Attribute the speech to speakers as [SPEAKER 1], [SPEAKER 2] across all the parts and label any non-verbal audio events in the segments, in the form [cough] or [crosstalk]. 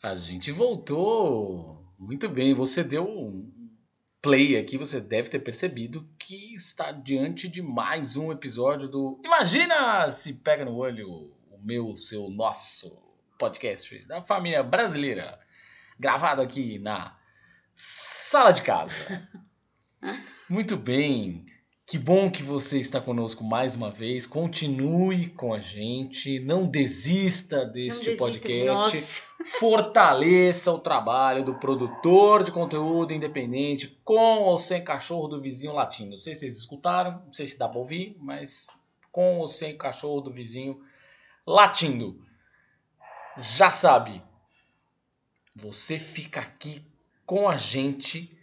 [SPEAKER 1] A gente voltou! Muito bem, você deu um play aqui, você deve ter percebido que está diante de mais um episódio do Imagina se pega no olho, o meu, seu, nosso podcast da família brasileira, gravado aqui na sala de casa. [laughs] Muito bem. Que bom que você está conosco mais uma vez. Continue com a gente. Não desista deste
[SPEAKER 2] Não desista de
[SPEAKER 1] podcast.
[SPEAKER 2] nós. [laughs]
[SPEAKER 1] Fortaleça o trabalho do produtor de conteúdo independente com ou sem cachorro do vizinho latindo. Não sei se vocês escutaram, não sei se dá para ouvir, mas com ou sem cachorro do vizinho latindo. Já sabe, você fica aqui com a gente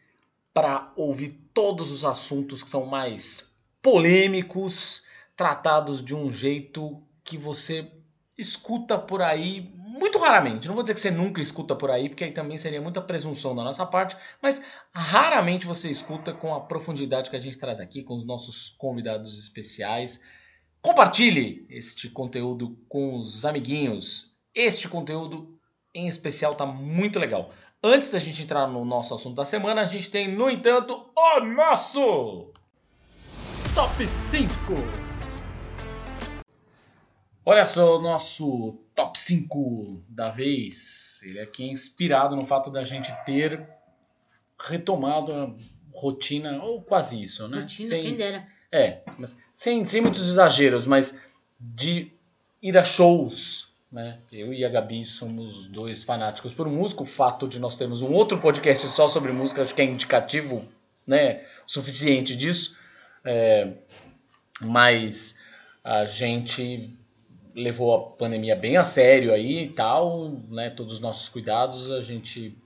[SPEAKER 1] para ouvir todos os assuntos que são mais polêmicos, tratados de um jeito que você escuta por aí muito raramente. Não vou dizer que você nunca escuta por aí, porque aí também seria muita presunção da nossa parte, mas raramente você escuta com a profundidade que a gente traz aqui, com os nossos convidados especiais. Compartilhe este conteúdo com os amiguinhos. Este conteúdo em especial tá muito legal. Antes da gente entrar no nosso assunto da semana, a gente tem, no entanto, o nosso Top 5. Olha só o nosso Top 5 da vez. Ele aqui é inspirado no fato da gente ter retomado a rotina, ou quase isso, né?
[SPEAKER 2] Rotina,
[SPEAKER 1] Sem-
[SPEAKER 2] quem dera.
[SPEAKER 1] É, mas sem, sem muitos exageros, mas de ir a shows, né? Eu e a Gabi somos dois fanáticos por música. O fato de nós termos um outro podcast só sobre música, acho que é indicativo, né? Suficiente disso. É, mas a gente levou a pandemia bem a sério aí e tal, né? Todos os nossos cuidados, a gente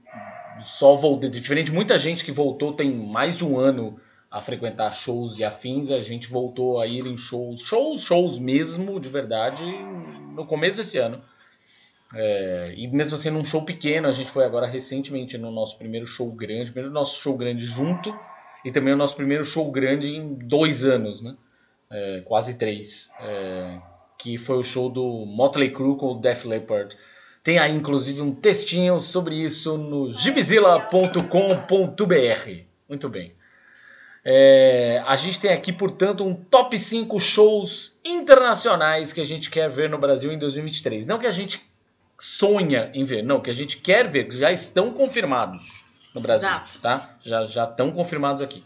[SPEAKER 1] só voltou. Diferente de muita gente que voltou tem mais de um ano a frequentar shows e afins, a gente voltou a ir em shows, shows, shows mesmo, de verdade, no começo desse ano. É, e mesmo assim, num show pequeno, a gente foi agora recentemente no nosso primeiro show grande, primeiro nosso show grande junto, e também o nosso primeiro show grande em dois anos, né? É, quase três. É, que foi o show do Motley Crue com o Def Leppard. Tem aí, inclusive, um textinho sobre isso no gibzilla.com.br. Muito bem. É, a gente tem aqui, portanto, um top 5 shows internacionais que a gente quer ver no Brasil em 2023. Não que a gente sonha em ver, não, que a gente quer ver, que já estão confirmados no Brasil,
[SPEAKER 2] Exato.
[SPEAKER 1] tá? Já já estão confirmados aqui.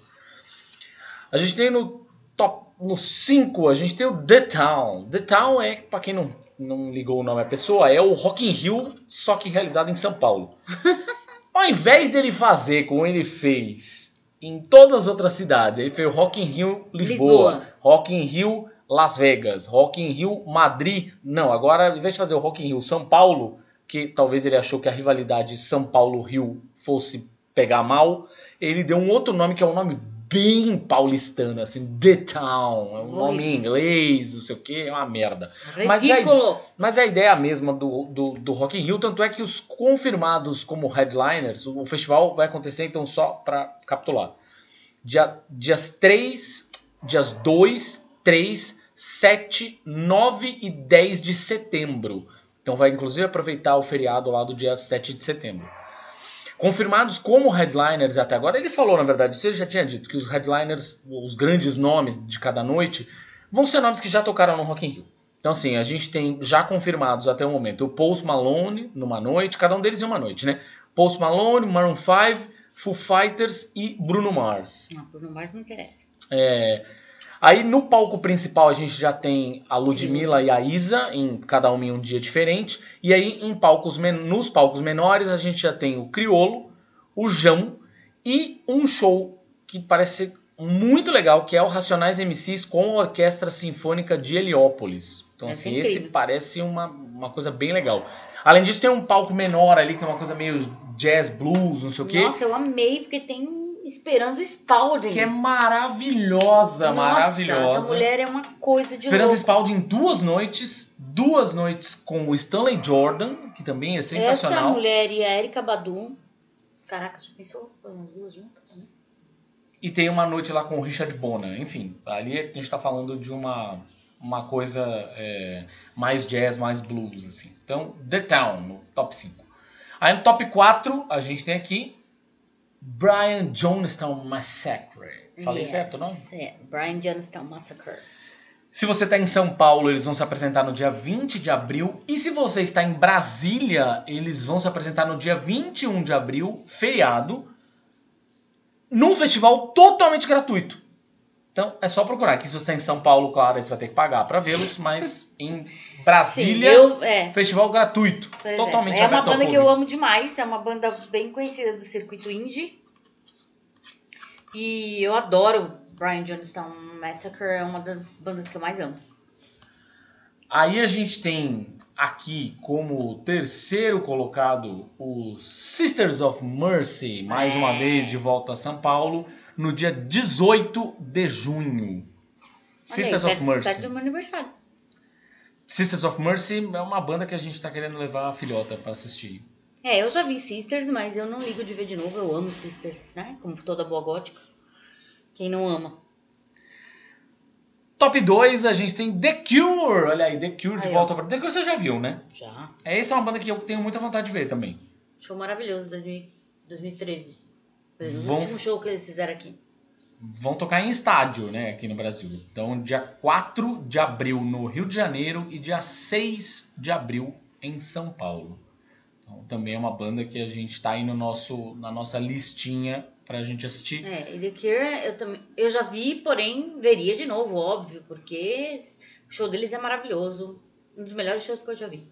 [SPEAKER 1] A gente tem no top no 5, a gente tem o The Town. The Town é, pra quem não, não ligou o nome à pessoa, é o Rock in Rio, só que realizado em São Paulo. [laughs] Ao invés dele fazer como ele fez em todas as outras cidades, ele fez o Rock in Rio Lisboa,
[SPEAKER 2] Lisboa.
[SPEAKER 1] Rock in Rio Las Vegas, Rock in Rio Madrid. Não, agora ao invés de fazer o Rock in Rio São Paulo, que talvez ele achou que a rivalidade São Paulo-Rio fosse pegar mal, ele deu um outro nome que é um nome bem paulistano, assim, The Town, é um nome em inglês, não sei o que, é uma merda. Mas aí-
[SPEAKER 2] Ridículo.
[SPEAKER 1] Mas a ideia é a mesma do, do, do Rock in Rio, tanto é que os confirmados como headliners, o, o festival vai acontecer então só para capitular. Dia, dias 3, dias 2, 3, 7, 9 e 10 de setembro. Então vai inclusive aproveitar o feriado lá do dia 7 de setembro. Confirmados como headliners até agora, ele falou na verdade, você já tinha dito que os headliners, os grandes nomes de cada noite, vão ser nomes que já tocaram no Rock in Rio. Então, assim, a gente tem já confirmados até o momento o Post Malone numa noite, cada um deles em uma noite, né? Post Malone, Maroon 5, Foo Fighters e Bruno Mars.
[SPEAKER 2] Não, Bruno Mars não interessa.
[SPEAKER 1] É, Aí no palco principal a gente já tem a Ludmilla e a Isa, em cada uma em um dia diferente. E aí em palcos nos palcos menores a gente já tem o Criolo, o Jão e um show que parece muito legal, que é o Racionais MCs com a Orquestra Sinfônica de Heliópolis. Então,
[SPEAKER 2] Deve
[SPEAKER 1] assim, esse parece uma, uma coisa bem legal. Além disso, tem um palco menor ali, que é uma coisa meio jazz, blues, não sei o quê.
[SPEAKER 2] Nossa, eu amei, porque tem Esperança Spalding.
[SPEAKER 1] Que é maravilhosa,
[SPEAKER 2] Nossa,
[SPEAKER 1] maravilhosa.
[SPEAKER 2] Essa mulher é uma coisa de
[SPEAKER 1] Esperança
[SPEAKER 2] louco.
[SPEAKER 1] Spalding, duas noites, duas noites com o Stanley Jordan, que também é
[SPEAKER 2] Essa
[SPEAKER 1] sensacional.
[SPEAKER 2] mulher e a Erika Badu. Caraca, já pensou as duas juntas também?
[SPEAKER 1] E tem uma noite lá com o Richard Bona. Enfim, ali a gente tá falando de uma, uma coisa é, mais jazz, mais blues, assim. Então, The Town, no top 5. Aí no top 4, a gente tem aqui Brian Jonestown Massacre. Falei
[SPEAKER 2] Yes,
[SPEAKER 1] certo o nome?
[SPEAKER 2] É, Brian Jonestown Massacre.
[SPEAKER 1] Se você está em São Paulo, eles vão se apresentar no dia 20 de abril. E se você está em Brasília, eles vão se apresentar no dia 21 de abril, feriado, num festival totalmente gratuito. Então é só procurar. Aqui se você está em São Paulo, claro, você vai ter que pagar para vê-los, mas em Brasília,
[SPEAKER 2] Sim, eu, é,
[SPEAKER 1] festival gratuito.
[SPEAKER 2] por exemplo,
[SPEAKER 1] totalmente
[SPEAKER 2] É uma
[SPEAKER 1] aberto ao
[SPEAKER 2] banda que eu amo demais. É uma banda bem conhecida do circuito indie. E eu adoro Brian Jonestown Massacre. É uma das bandas que eu mais amo.
[SPEAKER 1] Aí a gente tem aqui como terceiro colocado os Sisters of Mercy, mais uma
[SPEAKER 2] É.
[SPEAKER 1] vez de volta a São Paulo, no dia 18 de junho. Sisters
[SPEAKER 2] Olha
[SPEAKER 1] of
[SPEAKER 2] aí, perto-
[SPEAKER 1] Mercy.
[SPEAKER 2] Perto do meu aniversário.
[SPEAKER 1] Sisters of Mercy é uma banda que a gente tá querendo levar a filhota pra assistir.
[SPEAKER 2] É, eu já vi Sisters, mas eu não ligo de ver de novo. Eu amo Sisters, né? Como toda boa gótica. Quem não ama?
[SPEAKER 1] Top 2, a gente tem The Cure. Olha aí, The Cure de
[SPEAKER 2] Aí, ó.
[SPEAKER 1] volta pra. The Cure você já viu, né?
[SPEAKER 2] Já.
[SPEAKER 1] É, Essa é uma banda que eu tenho muita vontade de ver também.
[SPEAKER 2] Show maravilhoso, 2000 2013. O
[SPEAKER 1] Vão-
[SPEAKER 2] último show que eles fizeram aqui.
[SPEAKER 1] vão tocar em estádio, né, aqui no Brasil. Então, dia 4 de abril no Rio de Janeiro e dia 6 de abril em São Paulo. Então, também é uma banda que a gente tá aí no nosso, na nossa listinha pra gente assistir.
[SPEAKER 2] É, e The Cure eu também. Eu já vi, porém, veria de novo, óbvio, porque o show deles é maravilhoso. Um dos melhores shows que eu já vi.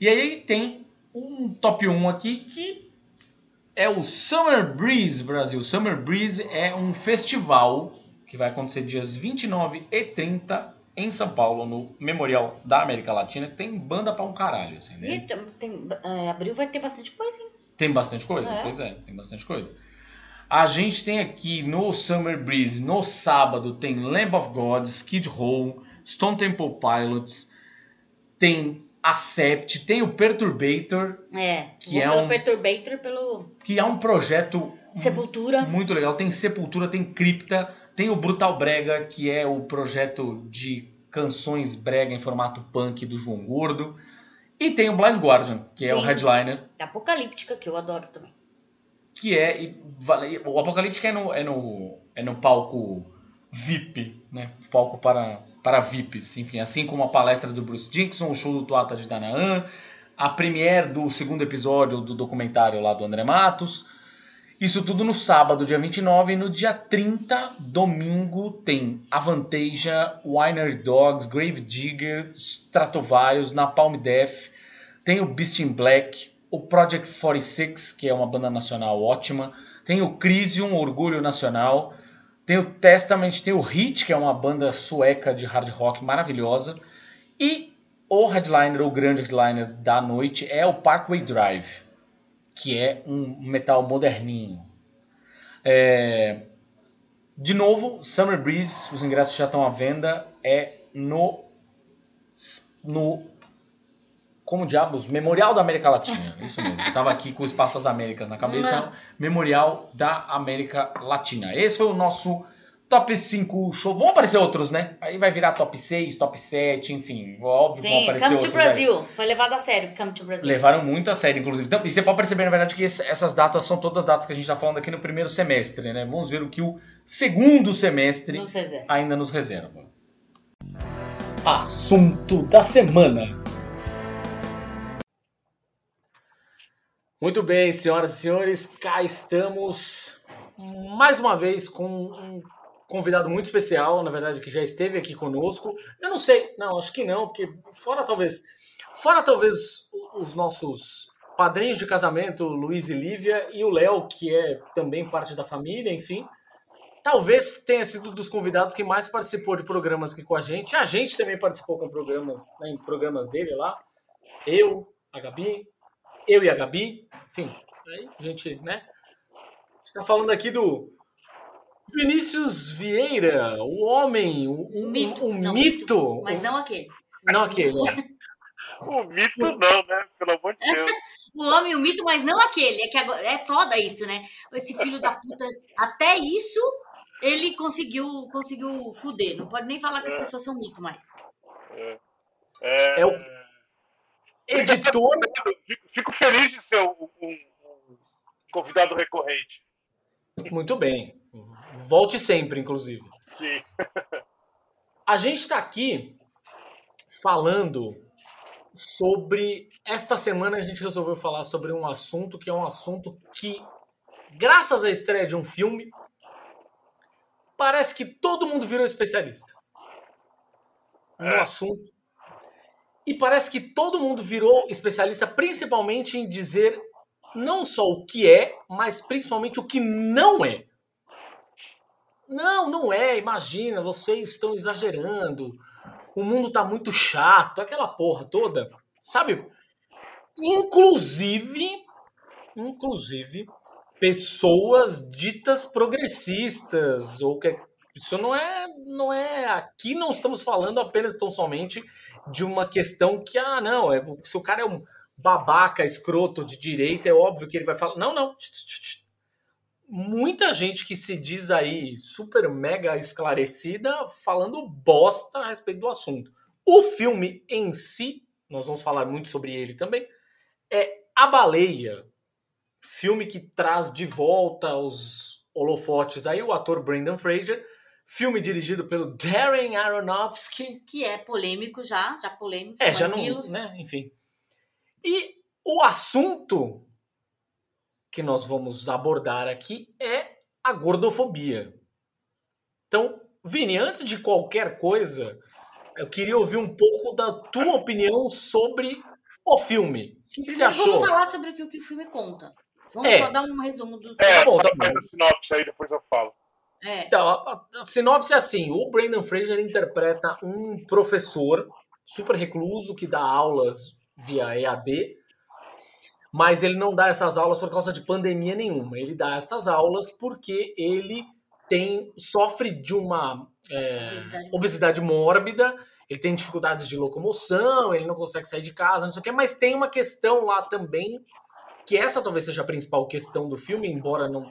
[SPEAKER 1] E aí tem um top 1 aqui que é o Summer Breeze Brasil. Summer Breeze é um festival que vai acontecer dias 29 e 30 em São Paulo, no Memorial da América Latina, que tem banda pra um caralho, assim, né?
[SPEAKER 2] E tem, tem- é, abril vai ter bastante coisa, hein?
[SPEAKER 1] Tem bastante coisa?
[SPEAKER 2] É.
[SPEAKER 1] Pois é, tem bastante coisa. A gente tem aqui no Summer Breeze, no sábado, tem Lamb of God, Skid Row, Stone Temple Pilots, tem Acept, tem o Perturbator,
[SPEAKER 2] É,
[SPEAKER 1] Que é um-
[SPEAKER 2] Perturbator, pelo
[SPEAKER 1] que é um projeto
[SPEAKER 2] Sepultura.
[SPEAKER 1] muito legal. Tem Sepultura, tem Cripta, tem o Brutal Brega, que é o projeto de canções brega em formato punk do João Gordo. E tem o Blind Guardian, que é o
[SPEAKER 2] Tem.
[SPEAKER 1] headliner.
[SPEAKER 2] Apocalíptica, que eu adoro também.
[SPEAKER 1] que é e o Apocalíptica é no, é no é no palco VIP, né? Palco para para VIPs, enfim, assim como a palestra do Bruce Dickinson, o show do Tuata de Danaan, a premiere do segundo episódio do documentário lá do André Matos. Isso tudo no sábado, dia 29, e no dia 30, domingo, tem Avantasia, Winer Dogs, Grave Digger, Stratovarius, Napalm Death, tem o Beast in Black, o Project 46, que é uma banda nacional ótima, tem o Crisium, Orgulho Nacional, tem o Testament, tem o Hit, que é uma banda sueca de hard rock maravilhosa, e o headliner, o grande headliner da noite é o Parkway Drive, que é um metal moderninho. É, De novo, Summer Breeze, os ingressos já estão à venda, é no no como diabos? Memorial da América Latina. Isso mesmo. Eu tava aqui com o Espaço das Américas na cabeça.
[SPEAKER 2] Não.
[SPEAKER 1] Memorial da América Latina. Esse foi o nosso top 5 show. Vão aparecer outros, né? Aí vai virar top 6, top 7, enfim. Óbvio que vão aparecer
[SPEAKER 2] Come to
[SPEAKER 1] outros. aí.
[SPEAKER 2] Brasil. Foi levado a sério, Come to Brasil.
[SPEAKER 1] Levaram muito a sério, inclusive. Então, e você pode perceber, na verdade, que essas datas são todas datas que a gente está falando aqui no primeiro semestre, né? Vamos ver o que o segundo semestre
[SPEAKER 2] dizer.
[SPEAKER 1] ainda nos reserva. Assunto da semana. Muito bem, senhoras e senhores, cá estamos mais uma vez com um convidado muito especial, na verdade, que já esteve aqui conosco. Eu não sei, não, acho que não, porque fora talvez, fora talvez os nossos padrinhos de casamento, Luiz e Lívia, e o Léo, que é também parte da família, enfim. talvez tenha sido dos convidados que mais participou de programas aqui com a gente. A gente também participou com programas, né, em programas dele lá. Eu, a Gabi, eu e a Gabi, enfim, aí a gente, né? A gente tá falando aqui do Vinícius Vieira, o homem, o,
[SPEAKER 2] Um mito.
[SPEAKER 1] um
[SPEAKER 2] não,
[SPEAKER 1] mito.
[SPEAKER 2] Mas não aquele.
[SPEAKER 1] Não aquele. é.
[SPEAKER 3] O mito não, né? Pelo amor de Deus. [laughs]
[SPEAKER 2] O homem, o mito, mas não aquele. É que agora é foda isso, né? Esse filho da puta, até isso ele conseguiu, conseguiu fuder. Não pode nem falar que as
[SPEAKER 3] É.
[SPEAKER 2] pessoas são mito mais.
[SPEAKER 3] É,
[SPEAKER 1] É o Editor. [laughs]
[SPEAKER 3] Fico- feliz de ser um, um- um convidado recorrente.
[SPEAKER 1] Muito bem. Volte sempre, inclusive.
[SPEAKER 3] Sim.
[SPEAKER 1] A gente está aqui falando sobre. Esta semana a gente resolveu falar sobre um assunto que é um assunto que, graças à estreia de um filme, parece que todo mundo virou especialista no
[SPEAKER 3] É.
[SPEAKER 1] assunto. E parece que todo mundo virou especialista, principalmente em dizer não só o que é, mas principalmente o que não é. Não, não é. Imagina, vocês estão exagerando. O mundo tá muito chato, aquela porra toda. Sabe? Inclusive, inclusive, pessoas ditas progressistas ou que isso não é, não é. Aqui não estamos falando apenas tão somente de uma questão que ah não é se o cara é um babaca escroto de direita é óbvio que ele vai falar não não muita gente que se diz aí super mega esclarecida falando bosta a respeito do assunto o filme em si nós vamos falar muito sobre ele também é a baleia filme que traz de volta os holofotes aí o ator Brendan Fraser filme dirigido pelo Darren Aronofsky
[SPEAKER 2] Que é polêmico já, já polêmico.
[SPEAKER 1] é, já não, né, enfim. E o assunto que nós vamos abordar aqui é a gordofobia. Então, Vini, antes de qualquer coisa, eu queria ouvir um pouco da tua opinião sobre o filme. O que, que você achou?
[SPEAKER 2] Vamos falar sobre o que o filme conta. Vamos
[SPEAKER 1] É.
[SPEAKER 2] só dar um resumo do
[SPEAKER 3] É,
[SPEAKER 1] Tá bom, tá
[SPEAKER 3] faz
[SPEAKER 1] bom.
[SPEAKER 3] a sinopse aí, depois eu falo.
[SPEAKER 2] É.
[SPEAKER 1] Então, a, a- sinopse é assim: o Brendan Fraser interpreta um professor super recluso que dá aulas via EAD, mas ele não dá essas aulas por causa de pandemia nenhuma. Ele dá essas aulas porque ele tem sofre de uma é,
[SPEAKER 2] Obesidade.
[SPEAKER 1] obesidade mórbida, ele tem dificuldades de locomoção, ele não consegue sair de casa, não sei o quê, mas tem uma questão lá também, que essa talvez seja a principal questão do filme, embora não,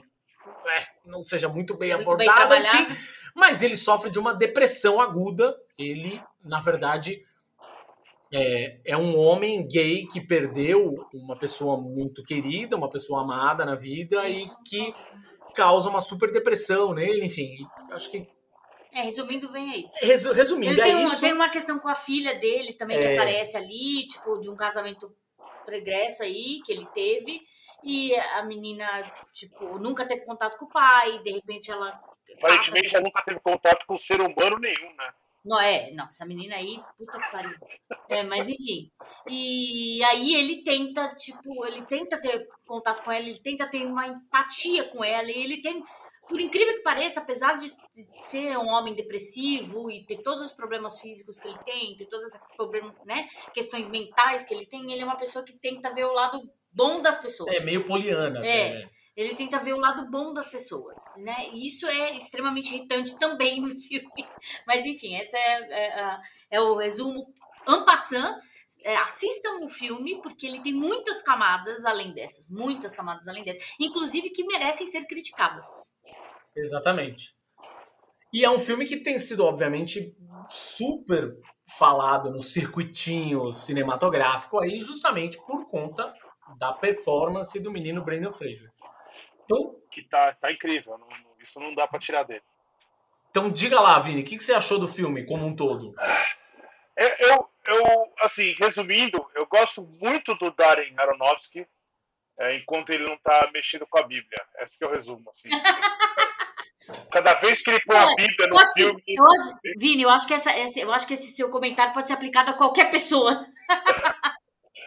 [SPEAKER 1] é, não seja muito bem
[SPEAKER 2] Muito bem
[SPEAKER 1] abordada,
[SPEAKER 2] trabalhado.
[SPEAKER 1] enfim, mas ele sofre de uma depressão aguda. Ele, na verdade, é, é um homem gay que perdeu uma pessoa muito querida, uma pessoa amada na vida
[SPEAKER 2] Isso.
[SPEAKER 1] e que causa uma super depressão nele, enfim. Acho que
[SPEAKER 2] É, resumindo bem é isso.
[SPEAKER 1] resu- resumindo,
[SPEAKER 2] Ele tem,
[SPEAKER 1] é
[SPEAKER 2] um-
[SPEAKER 1] isso.
[SPEAKER 2] tem uma questão com a filha dele também que
[SPEAKER 1] É.
[SPEAKER 2] aparece ali, tipo, de um casamento pregresso aí que ele teve. E a menina, tipo, nunca teve contato com o pai, de repente ela. passa
[SPEAKER 3] Aparentemente, ela nunca teve contato com ser humano nenhum, né?
[SPEAKER 2] Não, é, não, essa menina aí, puta que pariu. É, mas enfim. E aí ele tenta, tipo, ele tenta ter contato com ela, ele tenta ter uma empatia com ela, e ele tem, por incrível que pareça, apesar de ser um homem depressivo e ter todos os problemas físicos que ele tem, ter todas as né, questões mentais que ele tem, ele é uma pessoa que tenta ver o lado bom das pessoas.
[SPEAKER 1] É meio poliana.
[SPEAKER 2] É.
[SPEAKER 1] né?
[SPEAKER 2] Ele tenta ver o lado bom das pessoas, né? E isso é extremamente irritante também no [laughs] filme. Mas enfim, esse é, é, a- é o resumo en passant. É, assistam o filme, porque ele tem muitas camadas além dessas. Muitas camadas além dessas. Inclusive que merecem ser criticadas.
[SPEAKER 1] Exatamente. E é um filme que tem sido, obviamente, super falado no circuitinho cinematográfico aí, justamente por conta da performance do menino Brendan Fraser. Então,
[SPEAKER 3] Que tá, tá incrível. não- isso não dá pra tirar dele.
[SPEAKER 1] então diga lá, Vini, o que, que você achou do filme como um todo?
[SPEAKER 3] Eu, eu, eu, assim, resumindo, eu gosto muito do Darren Aronofsky, é, enquanto ele não tá mexendo com a Bíblia. Esse que é o resumo, assim. [laughs] Cada vez que ele põe a
[SPEAKER 2] Não,
[SPEAKER 3] Bíblia
[SPEAKER 2] Eu
[SPEAKER 3] no
[SPEAKER 2] que,
[SPEAKER 3] filme.
[SPEAKER 2] eu acho, Vini, eu acho que essa, esse, eu acho que esse seu comentário pode ser aplicado a qualquer pessoa. [laughs]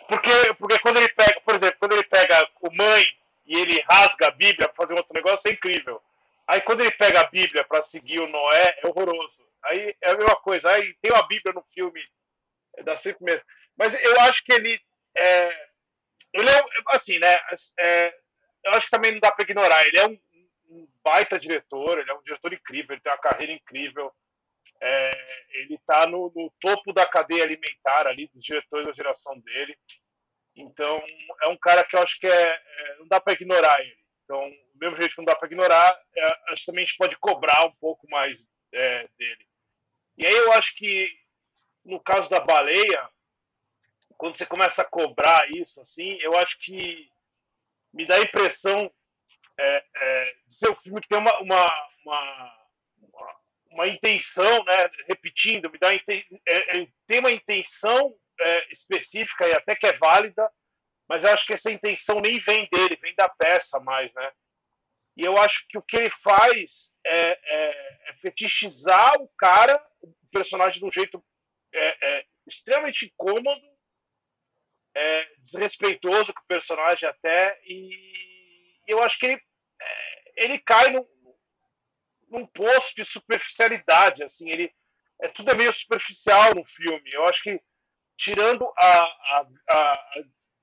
[SPEAKER 3] Porque, porque quando ele pega, por exemplo, quando ele pega o mãe e ele rasga a Bíblia pra fazer um outro negócio, é incrível. Aí quando ele pega a Bíblia para seguir o Noé, é horroroso. Aí é a mesma coisa. Aí tem uma Bíblia no filme das cinco primeiras. Mas eu acho que ele é, ele é assim, né? É, eu acho que também não dá para ignorar. Ele é um, um, baita diretor, ele é um diretor incrível, ele tem uma carreira incrível. É, ele está no, no, topo da cadeia alimentar ali dos diretores da geração dele. Então é um cara que eu acho que é, é não dá para ignorar ele. Então, do mesmo jeito que não dá para ignorar, é, acho que também a gente pode cobrar um pouco mais é, dele. E aí eu acho que no caso da baleia, quando você começa a cobrar isso, assim, eu acho que me dá a impressão é, é, de ser um filme que tem uma, uma, uma, uma intenção, né, repetindo, me dá é, é, tem uma intenção é, específica e até que é válida, mas eu acho que essa intenção nem vem dele, vem da peça mais, né? E eu acho que o que ele faz é, é, é fetichizar o cara, o personagem de um jeito extremamente incômodo é, desrespeitoso com o personagem até, e eu acho que ele, é, ele cai num, num poço de superficialidade, assim, ele é tudo é meio superficial no filme. Eu acho que tirando a, a, a,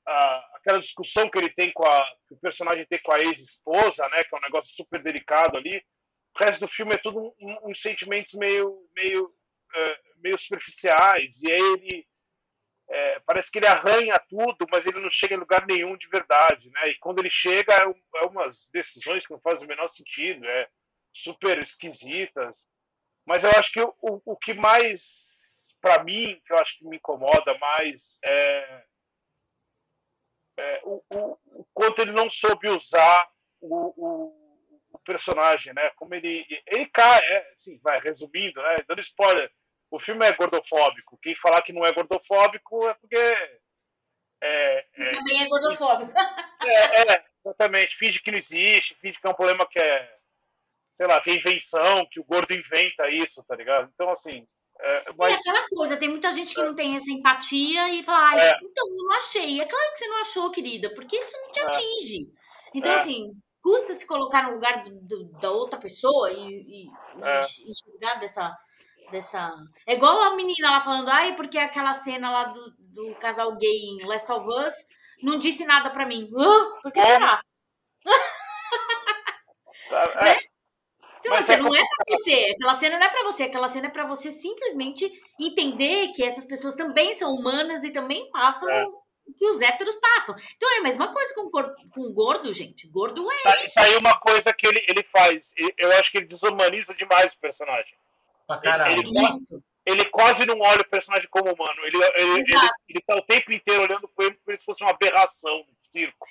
[SPEAKER 3] a aquela discussão que ele tem com a que o personagem tem com a ex-esposa, né, que é um negócio super delicado ali, o resto do filme é tudo uns um, um sentimentos meio meio uh, meio superficiais e aí ele é, parece que ele arranha tudo, mas ele não chega em lugar nenhum de verdade, né? E quando ele chega, é, é umas decisões que não fazem o menor sentido, é super esquisitas. Mas eu acho que o, o que mais, para mim, que eu acho que me incomoda mais é, é o, o, o, quanto ele não soube usar o, personagem, né? Como ele ele cai, é, assim, vai resumindo, né? Dando spoiler o filme é gordofóbico. Quem falar que não é gordofóbico é porque.
[SPEAKER 2] É, é, também é gordofóbico. [laughs]
[SPEAKER 3] É, é, exatamente. Finge que não existe, finge que é um problema que é. Sei lá, que é invenção, que o gordo inventa isso, tá ligado? Então, assim. É,
[SPEAKER 2] mas... é aquela coisa, tem muita gente que não tem essa empatia e fala, ah, então eu não achei. É claro que você não achou, querida, porque isso não te é. atinge. Então, é. assim, custa se colocar no lugar do, do, da outra pessoa e, e, e enxergar dessa dessa. É igual a menina lá falando, ai, porque aquela cena lá do, do casal gay em Last of Us não disse nada para mim. Uh, por que é. será? [laughs] É. né? Então, é não é pra você, aquela cena não é pra você, aquela cena é pra você simplesmente entender que essas pessoas também são humanas e também passam é. o que os héteros passam. Então é a mesma coisa com, com o gordo, gente. Gordo é
[SPEAKER 3] tá, isso. aí uma coisa que ele, ele faz. Eu acho que ele desumaniza demais o personagem.
[SPEAKER 1] Pra caralho.
[SPEAKER 3] Ele, Isso. ele quase não olha o personagem como humano. Ele, ele, ele, ele tá o tempo inteiro olhando para ele como se fosse uma aberração no circo.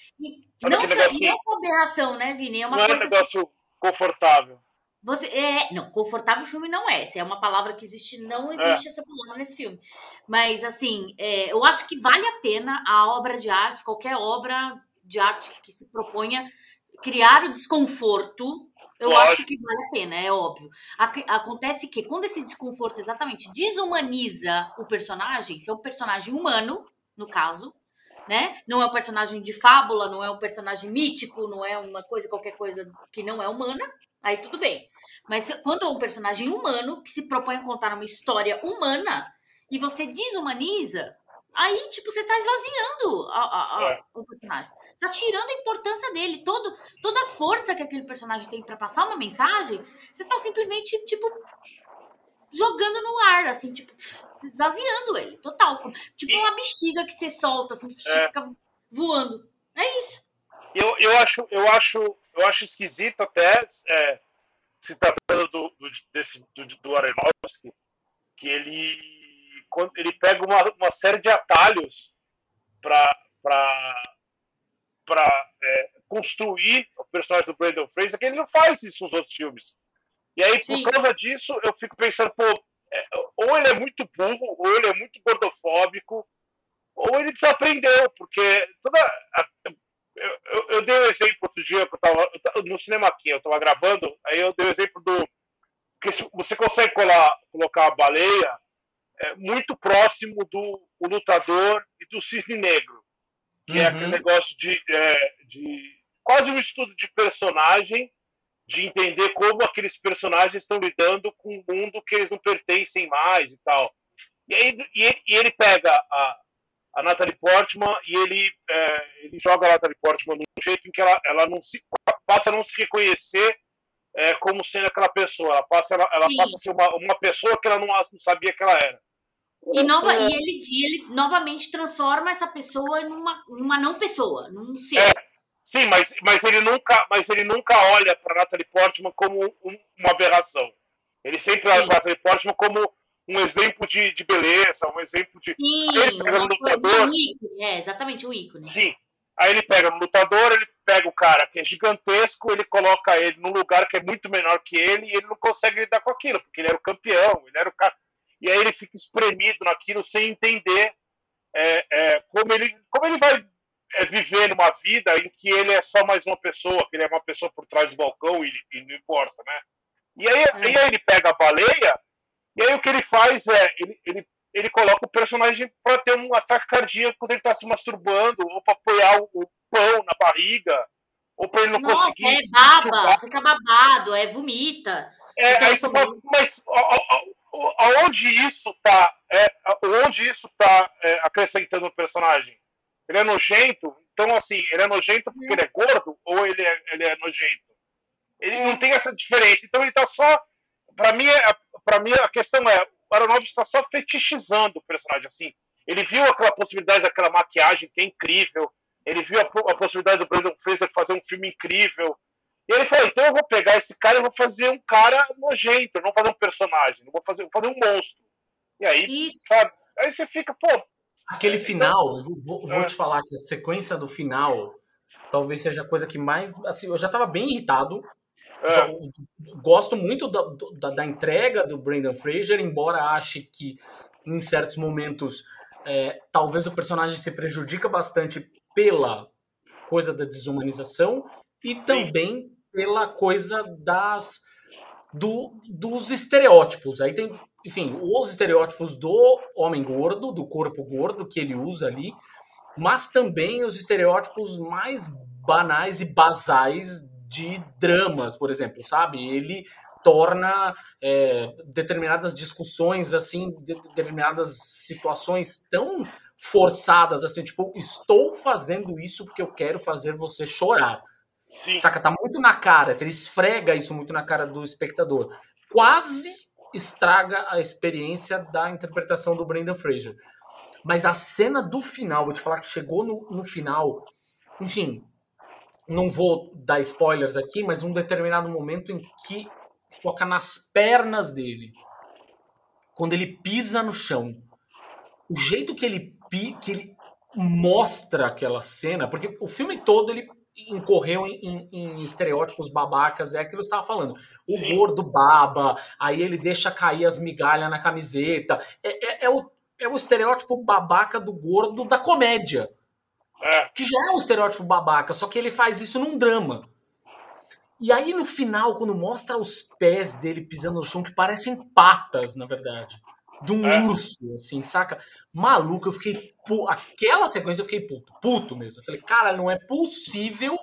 [SPEAKER 2] Sabe não, só, não é só aberração, né, Vini? É uma
[SPEAKER 3] não
[SPEAKER 2] coisa
[SPEAKER 3] é um negócio que... confortável.
[SPEAKER 2] Você, é, não, confortável o filme não é. Se é uma palavra que existe, não existe é. essa palavra nesse filme. Mas, assim, é, eu acho que vale a pena a obra de arte, qualquer obra de arte que se proponha criar o desconforto eu Lógico. acho que vale a pena, é óbvio. Acontece que quando esse desconforto exatamente desumaniza o personagem, se é um personagem humano, no caso, né? Não é um personagem de fábula, não é um personagem mítico, não é uma coisa, qualquer coisa que não é humana, aí tudo bem. Mas quando é um personagem humano que se propõe a contar uma história humana e você desumaniza, Aí, tipo, você tá esvaziando a, a, a, é. o personagem. Você tá tirando a importância dele. Todo, toda a força que aquele personagem tem para passar uma mensagem, você tá simplesmente, tipo, jogando no ar, assim, tipo, esvaziando ele, total. Tipo uma bexiga que você solta, assim, é. fica voando. É isso.
[SPEAKER 3] Eu, eu, acho, eu, acho, eu acho esquisito até, é, se tratando do, do, desse, do, do Aronofsky, que ele quando ele pega uma, uma série de atalhos para é, construir o personagem do Brandon Fraser, que ele não faz isso nos outros filmes. E aí, Sim. por causa disso, eu fico pensando, pô, é, ou ele é muito burro, ou ele é muito gordofóbico, ou ele desaprendeu, porque toda. A, eu, eu, eu, dei um exemplo outro dia que eu tava, no cinema aqui, eu estava gravando, aí eu dei o um exemplo do. que você consegue colar, colocar a baleia é, muito próximo do lutador e do cisne negro, que uhum. é aquele uhum. negócio de, é, de quase um estudo de personagem de entender como aqueles personagens estão lidando com um mundo que eles não pertencem mais e tal. E aí e ele, e ele pega a, a Natalie Portman e ele, é, ele joga a Natalie Portman de um jeito em que ela, ela não se, passa a não se reconhecer é, como sendo aquela pessoa. Ela passa, ela, ela passa a ser uma, uma pessoa que ela não, não sabia que ela era.
[SPEAKER 2] E, nova, é. e, ele, ele novamente transforma essa pessoa numa, numa não pessoa, num ser. É,
[SPEAKER 3] sim, mas, mas, ele nunca, mas ele nunca olha para Natalie Portman como um, uma aberração. Ele sempre olha para Natalie Portman como um exemplo de, de beleza, um exemplo de.
[SPEAKER 2] Sim, ele pega no lutador. Um ícone, é, exatamente, um ícone.
[SPEAKER 3] Sim. Aí ele pega no lutador, ele pega o cara que é gigantesco, ele coloca ele num lugar que é muito menor que ele e ele não consegue lidar com aquilo, porque ele era o campeão, ele era o cara. E aí ele fica espremido naquilo sem entender é, é, como, ele, como ele vai é, viver numa vida em que ele é só mais uma pessoa, que ele é uma pessoa por trás do balcão e, e não importa, né? E aí, é. e aí ele pega a baleia e aí o que ele faz é, ele, ele, ele coloca o personagem para ter um ataque cardíaco quando ele está se masturbando, ou para apoiar o, o, pão na barriga, ou para ele não
[SPEAKER 2] Nossa,
[SPEAKER 3] conseguir.
[SPEAKER 2] É baba, fica babado, é vomita.
[SPEAKER 3] É, então, aí você fala, mas aonde isso está é, onde isso tá é, acrescentando o personagem? Ele é nojento, então assim, ele é nojento porque ele é gordo ou ele é, ele é nojento? Ele é. não tem essa diferença, então ele está só para mim, é, para mim, a questão é: o Aronofsky está só fetichizando o personagem. assim. Ele viu aquela possibilidade daquela maquiagem que é incrível, ele viu a, a possibilidade do Brandon Fraser fazer um filme incrível. E ele falou: então eu vou pegar esse cara e vou fazer um cara nojento, não vou fazer um personagem, não vou fazer, vou fazer um monstro. E aí, Isso. sabe? Aí você fica, pô.
[SPEAKER 1] Aquele então, final, vou, vou é. te falar que a sequência do final talvez seja a coisa que mais. Assim, eu já estava bem irritado é. Gosto muito da, da, da, entrega do Brendan Fraser, embora ache que em certos momentos é, talvez o personagem se prejudica bastante pela coisa da desumanização e Sim. também pela coisa das do, dos estereótipos. Aí tem, enfim, os estereótipos do homem gordo, do corpo gordo que ele usa ali, mas também os estereótipos mais banais e basais de dramas, por exemplo, sabe? Ele torna é, determinadas discussões, assim, de, determinadas situações tão forçadas, assim, tipo, estou fazendo isso porque eu quero fazer você chorar. Sim. Saca? Tá muito na cara, ele esfrega isso muito na cara do espectador. Quase estraga a experiência da interpretação do Brendan Fraser. Mas a cena do final, vou te falar que chegou no, no final, enfim, não vou dar spoilers aqui, mas um determinado momento em que foca nas pernas dele. Quando ele pisa no chão. O jeito que ele, que ele mostra aquela cena, porque o filme todo ele incorreu em, em, em estereótipos babacas, é aquilo que eu estava falando. O Sim. gordo baba, aí ele deixa cair as migalhas na camiseta. É, é, é, o, é o estereótipo babaca do gordo da comédia. É. Que já é um estereótipo babaca, só que ele faz isso num drama. E aí no final, quando mostra os pés dele pisando no chão, que parecem patas, na verdade. De um é. urso, assim, saca? Maluco, eu fiquei. Pu... Aquela sequência eu fiquei puto. Puto mesmo. Eu falei, cara, não é possível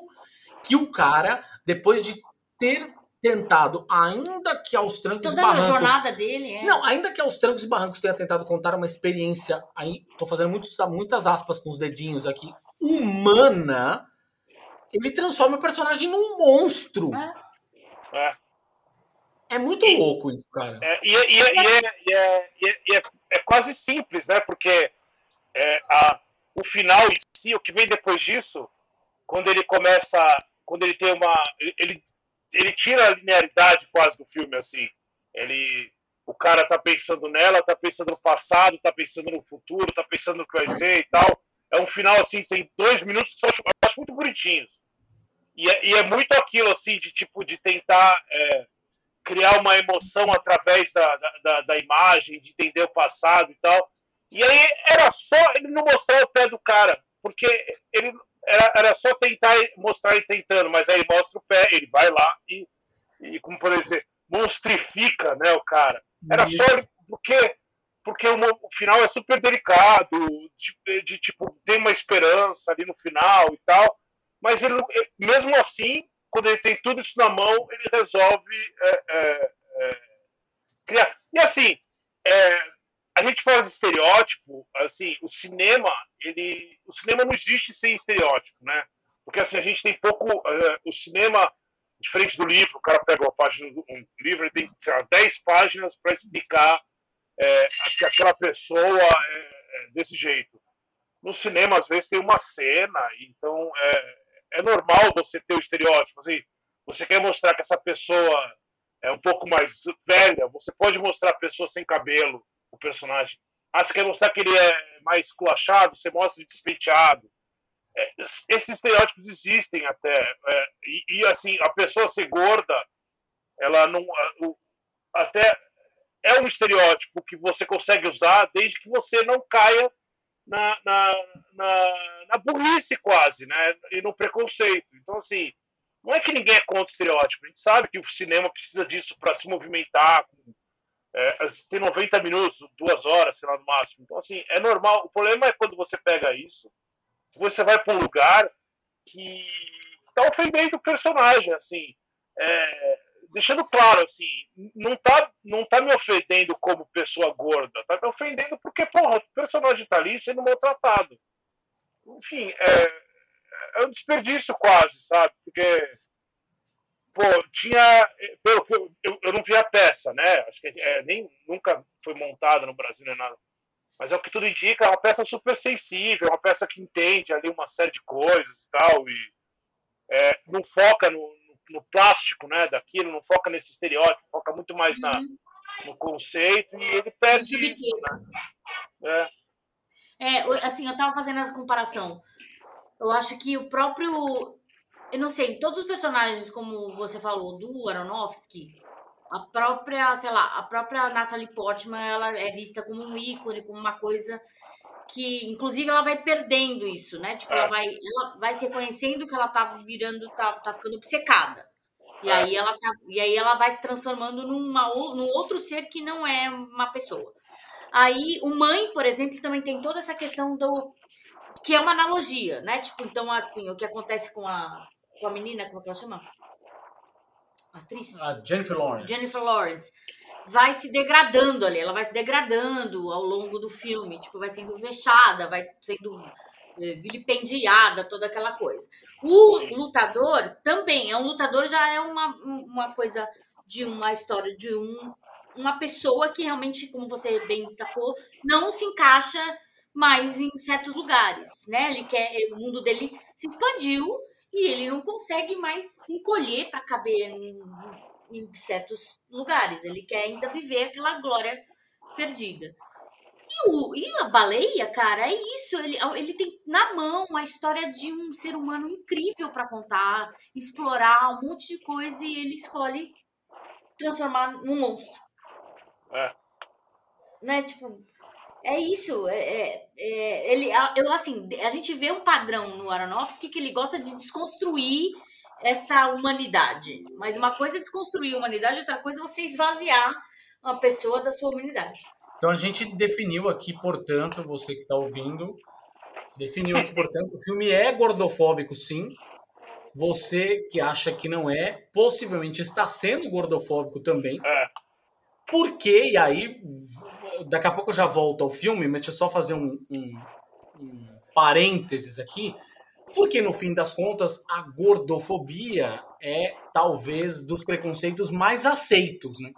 [SPEAKER 1] que o cara, depois de ter tentado, ainda que aos trancos
[SPEAKER 2] Toda
[SPEAKER 1] e barrancos.
[SPEAKER 2] a jornada dele, é.
[SPEAKER 1] Não, ainda que aos trancos e barrancos tenha tentado contar uma experiência. Aí, tô fazendo muitos, muitas aspas com os dedinhos aqui humana, ele transforma o personagem num monstro. É.
[SPEAKER 3] É,
[SPEAKER 1] é muito e, louco isso, cara.
[SPEAKER 3] É, e, é, é, é, quase simples, né? Porque a, o final em si, o que vem depois disso, quando ele começa. Quando ele tem uma. Ele, ele tira a linearidade quase do filme, assim. Ele. O cara tá pensando nela, tá pensando no passado, tá pensando no futuro, tá pensando no que vai ser e tal é um final assim, tem dois minutos que eu acho, eu acho muito bonitinhos. E é, e é, muito aquilo assim de tipo de tentar é, criar uma emoção através da, da, da, imagem, de entender o passado e tal. E aí era só ele não mostrar o pé do cara, porque ele era, era só tentar mostrar ele tentando, mas aí mostra o pé, ele vai lá e, e como por exemplo, monstrifica, né, o cara. Era Isso. só porque porque o, o, final é super delicado, de, de, tipo, tem uma esperança ali no final e tal, mas ele, mesmo assim, quando ele tem tudo isso na mão, ele resolve é, é, é, criar. E assim, é, a gente fala de estereótipo, assim, o cinema, ele, o cinema não existe sem estereótipo, né? Porque assim a gente tem pouco, uh, o cinema diferente do livro, o cara pega uma página do um livro, ele tem sei lá, 10 páginas para explicar é, que aquela pessoa é, é, desse jeito. No cinema, às vezes, tem uma cena, então é, é normal você ter o estereótipo. Assim, você quer mostrar que essa pessoa é um pouco mais velha, você pode mostrar a pessoa sem cabelo, o personagem. Ah, você quer mostrar que ele é mais culachado, você mostra ele despenteado. É, esses estereótipos existem até. É, e, e, assim, a pessoa ser gorda, ela não. Até é um estereótipo que você consegue usar desde que você não caia na, na, na, na burrice quase, né? E no preconceito. Então, assim, não é que ninguém é contra o estereótipo. A gente sabe que o cinema precisa disso para se movimentar. É, tem 90 minutos, duas horas, sei lá, no máximo. Então, assim, é normal. O problema é quando você pega isso, você vai para um lugar que está ofendendo o personagem, assim. É, deixando claro, assim, não tá, não tá me ofendendo como pessoa gorda, tá me ofendendo porque, porra, o personagem tá ali sendo maltratado. Enfim, é, é um desperdício quase, sabe? Porque, pô, tinha. Pelo que eu, eu, eu não vi a peça, né? Acho que é, nem nunca foi montada no Brasil nem nada. Mas é o que tudo indica, é uma peça super sensível, é uma peça que entende ali uma série de coisas e tal, e é, não foca no, no plástico né, daquilo, não foca nesse estereótipo, foca muito mais na, uhum. no conceito e ele perde isso. Né?
[SPEAKER 2] É. é, assim, eu estava fazendo essa comparação. Eu acho que o próprio. Eu não sei, todos os personagens, como você falou, do Aronofsky, a própria, sei lá, a própria Natalie Portman, ela é vista como um ícone, como uma coisa que inclusive ela vai perdendo isso, né? Tipo, é. ela vai ela vai se reconhecendo que ela tá virando, tá, tá ficando obcecada. E é. aí ela tá, e aí ela vai se transformando numa num outro ser que não é uma pessoa. Aí o mãe, por exemplo, também tem toda essa questão do que é uma analogia, né? Tipo, então assim, o que acontece com a com a menina, como é que ela chama? A atriz?
[SPEAKER 1] A Jennifer Lawrence.
[SPEAKER 2] Jennifer Lawrence vai se degradando ali, ela vai se degradando ao longo do filme, tipo, vai sendo vexada, vai sendo é, vilipendiada, toda aquela coisa. O lutador também, é um lutador já é uma, uma coisa de uma história de um, uma pessoa que realmente, como você bem destacou, não se encaixa mais em certos lugares, né? Ele quer, o mundo dele se expandiu e ele não consegue mais se encolher para caber em certos lugares. Ele quer ainda viver aquela glória perdida. E, o, e a baleia, cara, é isso. Ele, ele tem na mão a história de um ser humano incrível para contar, explorar um monte de coisa e ele escolhe transformar num monstro. É. Né? Tipo, é isso. É, é, é, ele, eu, assim, a gente vê um padrão no Aronofsky que ele gosta de desconstruir essa humanidade. Mas uma coisa é desconstruir a humanidade, outra coisa é você esvaziar uma pessoa da sua humanidade.
[SPEAKER 1] Então a gente definiu aqui, portanto, você que está ouvindo, definiu que, portanto, o filme é gordofóbico, sim. Você que acha que não é, possivelmente está sendo gordofóbico também. É. Por quê? E aí, daqui a pouco eu já volto ao filme, mas deixa eu só fazer um, um, um parênteses aqui. Porque, no fim das contas, a gordofobia é talvez dos preconceitos mais aceitos, né?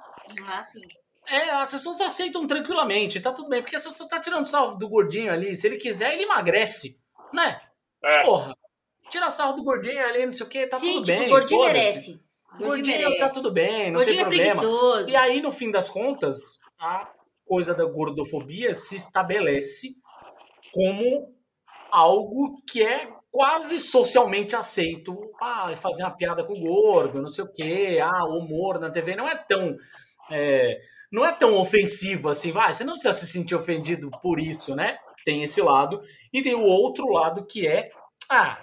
[SPEAKER 2] Ah, sim.
[SPEAKER 1] É, as pessoas aceitam tranquilamente, tá tudo bem. Porque se você tá tirando sarro do gordinho ali, se ele quiser, ele emagrece, né? É. Porra, tira sarro do gordinho ali, não sei o que, tá Sim, tudo bem. O
[SPEAKER 2] gordinho merece.
[SPEAKER 1] O gordinho, gordinho tá tudo bem, não gordinho tem é problema. É e aí, no fim das contas, a coisa da gordofobia se estabelece como algo que é quase socialmente aceito. Ah, fazer uma piada com o gordo, não sei o quê. Ah, o humor na TV não é tão. É, não é tão ofensivo assim. Vai, você não precisa se sentir ofendido por isso, né? Tem esse lado. E tem o outro lado que é. Ah,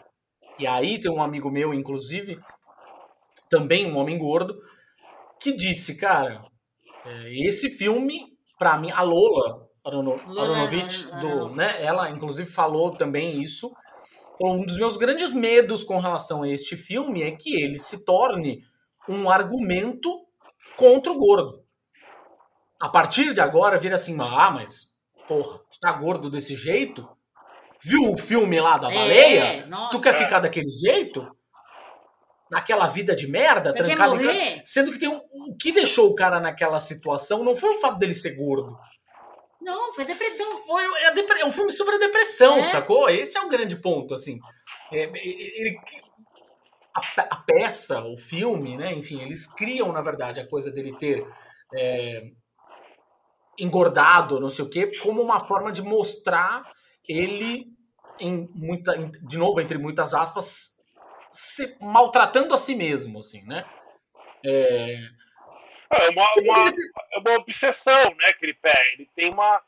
[SPEAKER 1] e aí tem um amigo meu, inclusive, também um homem gordo, que disse, cara, é, esse filme, para mim, a Lola Aronovich, do, né, ela inclusive falou também isso, um dos meus grandes medos com relação a este filme é que ele se torne um argumento contra o gordo. A partir de agora vira assim, ah, mas porra, tu tá gordo desse jeito? Viu o filme lá da baleia?
[SPEAKER 2] É,
[SPEAKER 1] tu quer ficar daquele jeito? Naquela vida de merda, trancado em? Sendo que tem um, o que deixou o cara naquela situação não foi o fato dele ser gordo.
[SPEAKER 2] Não, foi depressão.
[SPEAKER 1] Foi, é, a depre- é um filme sobre a depressão,
[SPEAKER 2] É.
[SPEAKER 1] sacou? Esse é o grande ponto, assim. É, ele- a peça, o filme, né? Enfim, eles criam, na verdade, a coisa dele ter é, engordado, não sei o quê, como uma forma de mostrar ele em muita, em- de novo, entre muitas aspas, se maltratando a si mesmo, assim, né? É,
[SPEAKER 3] É uma, uma, é uma obsessão, né, que ele pega. Ele tem uma,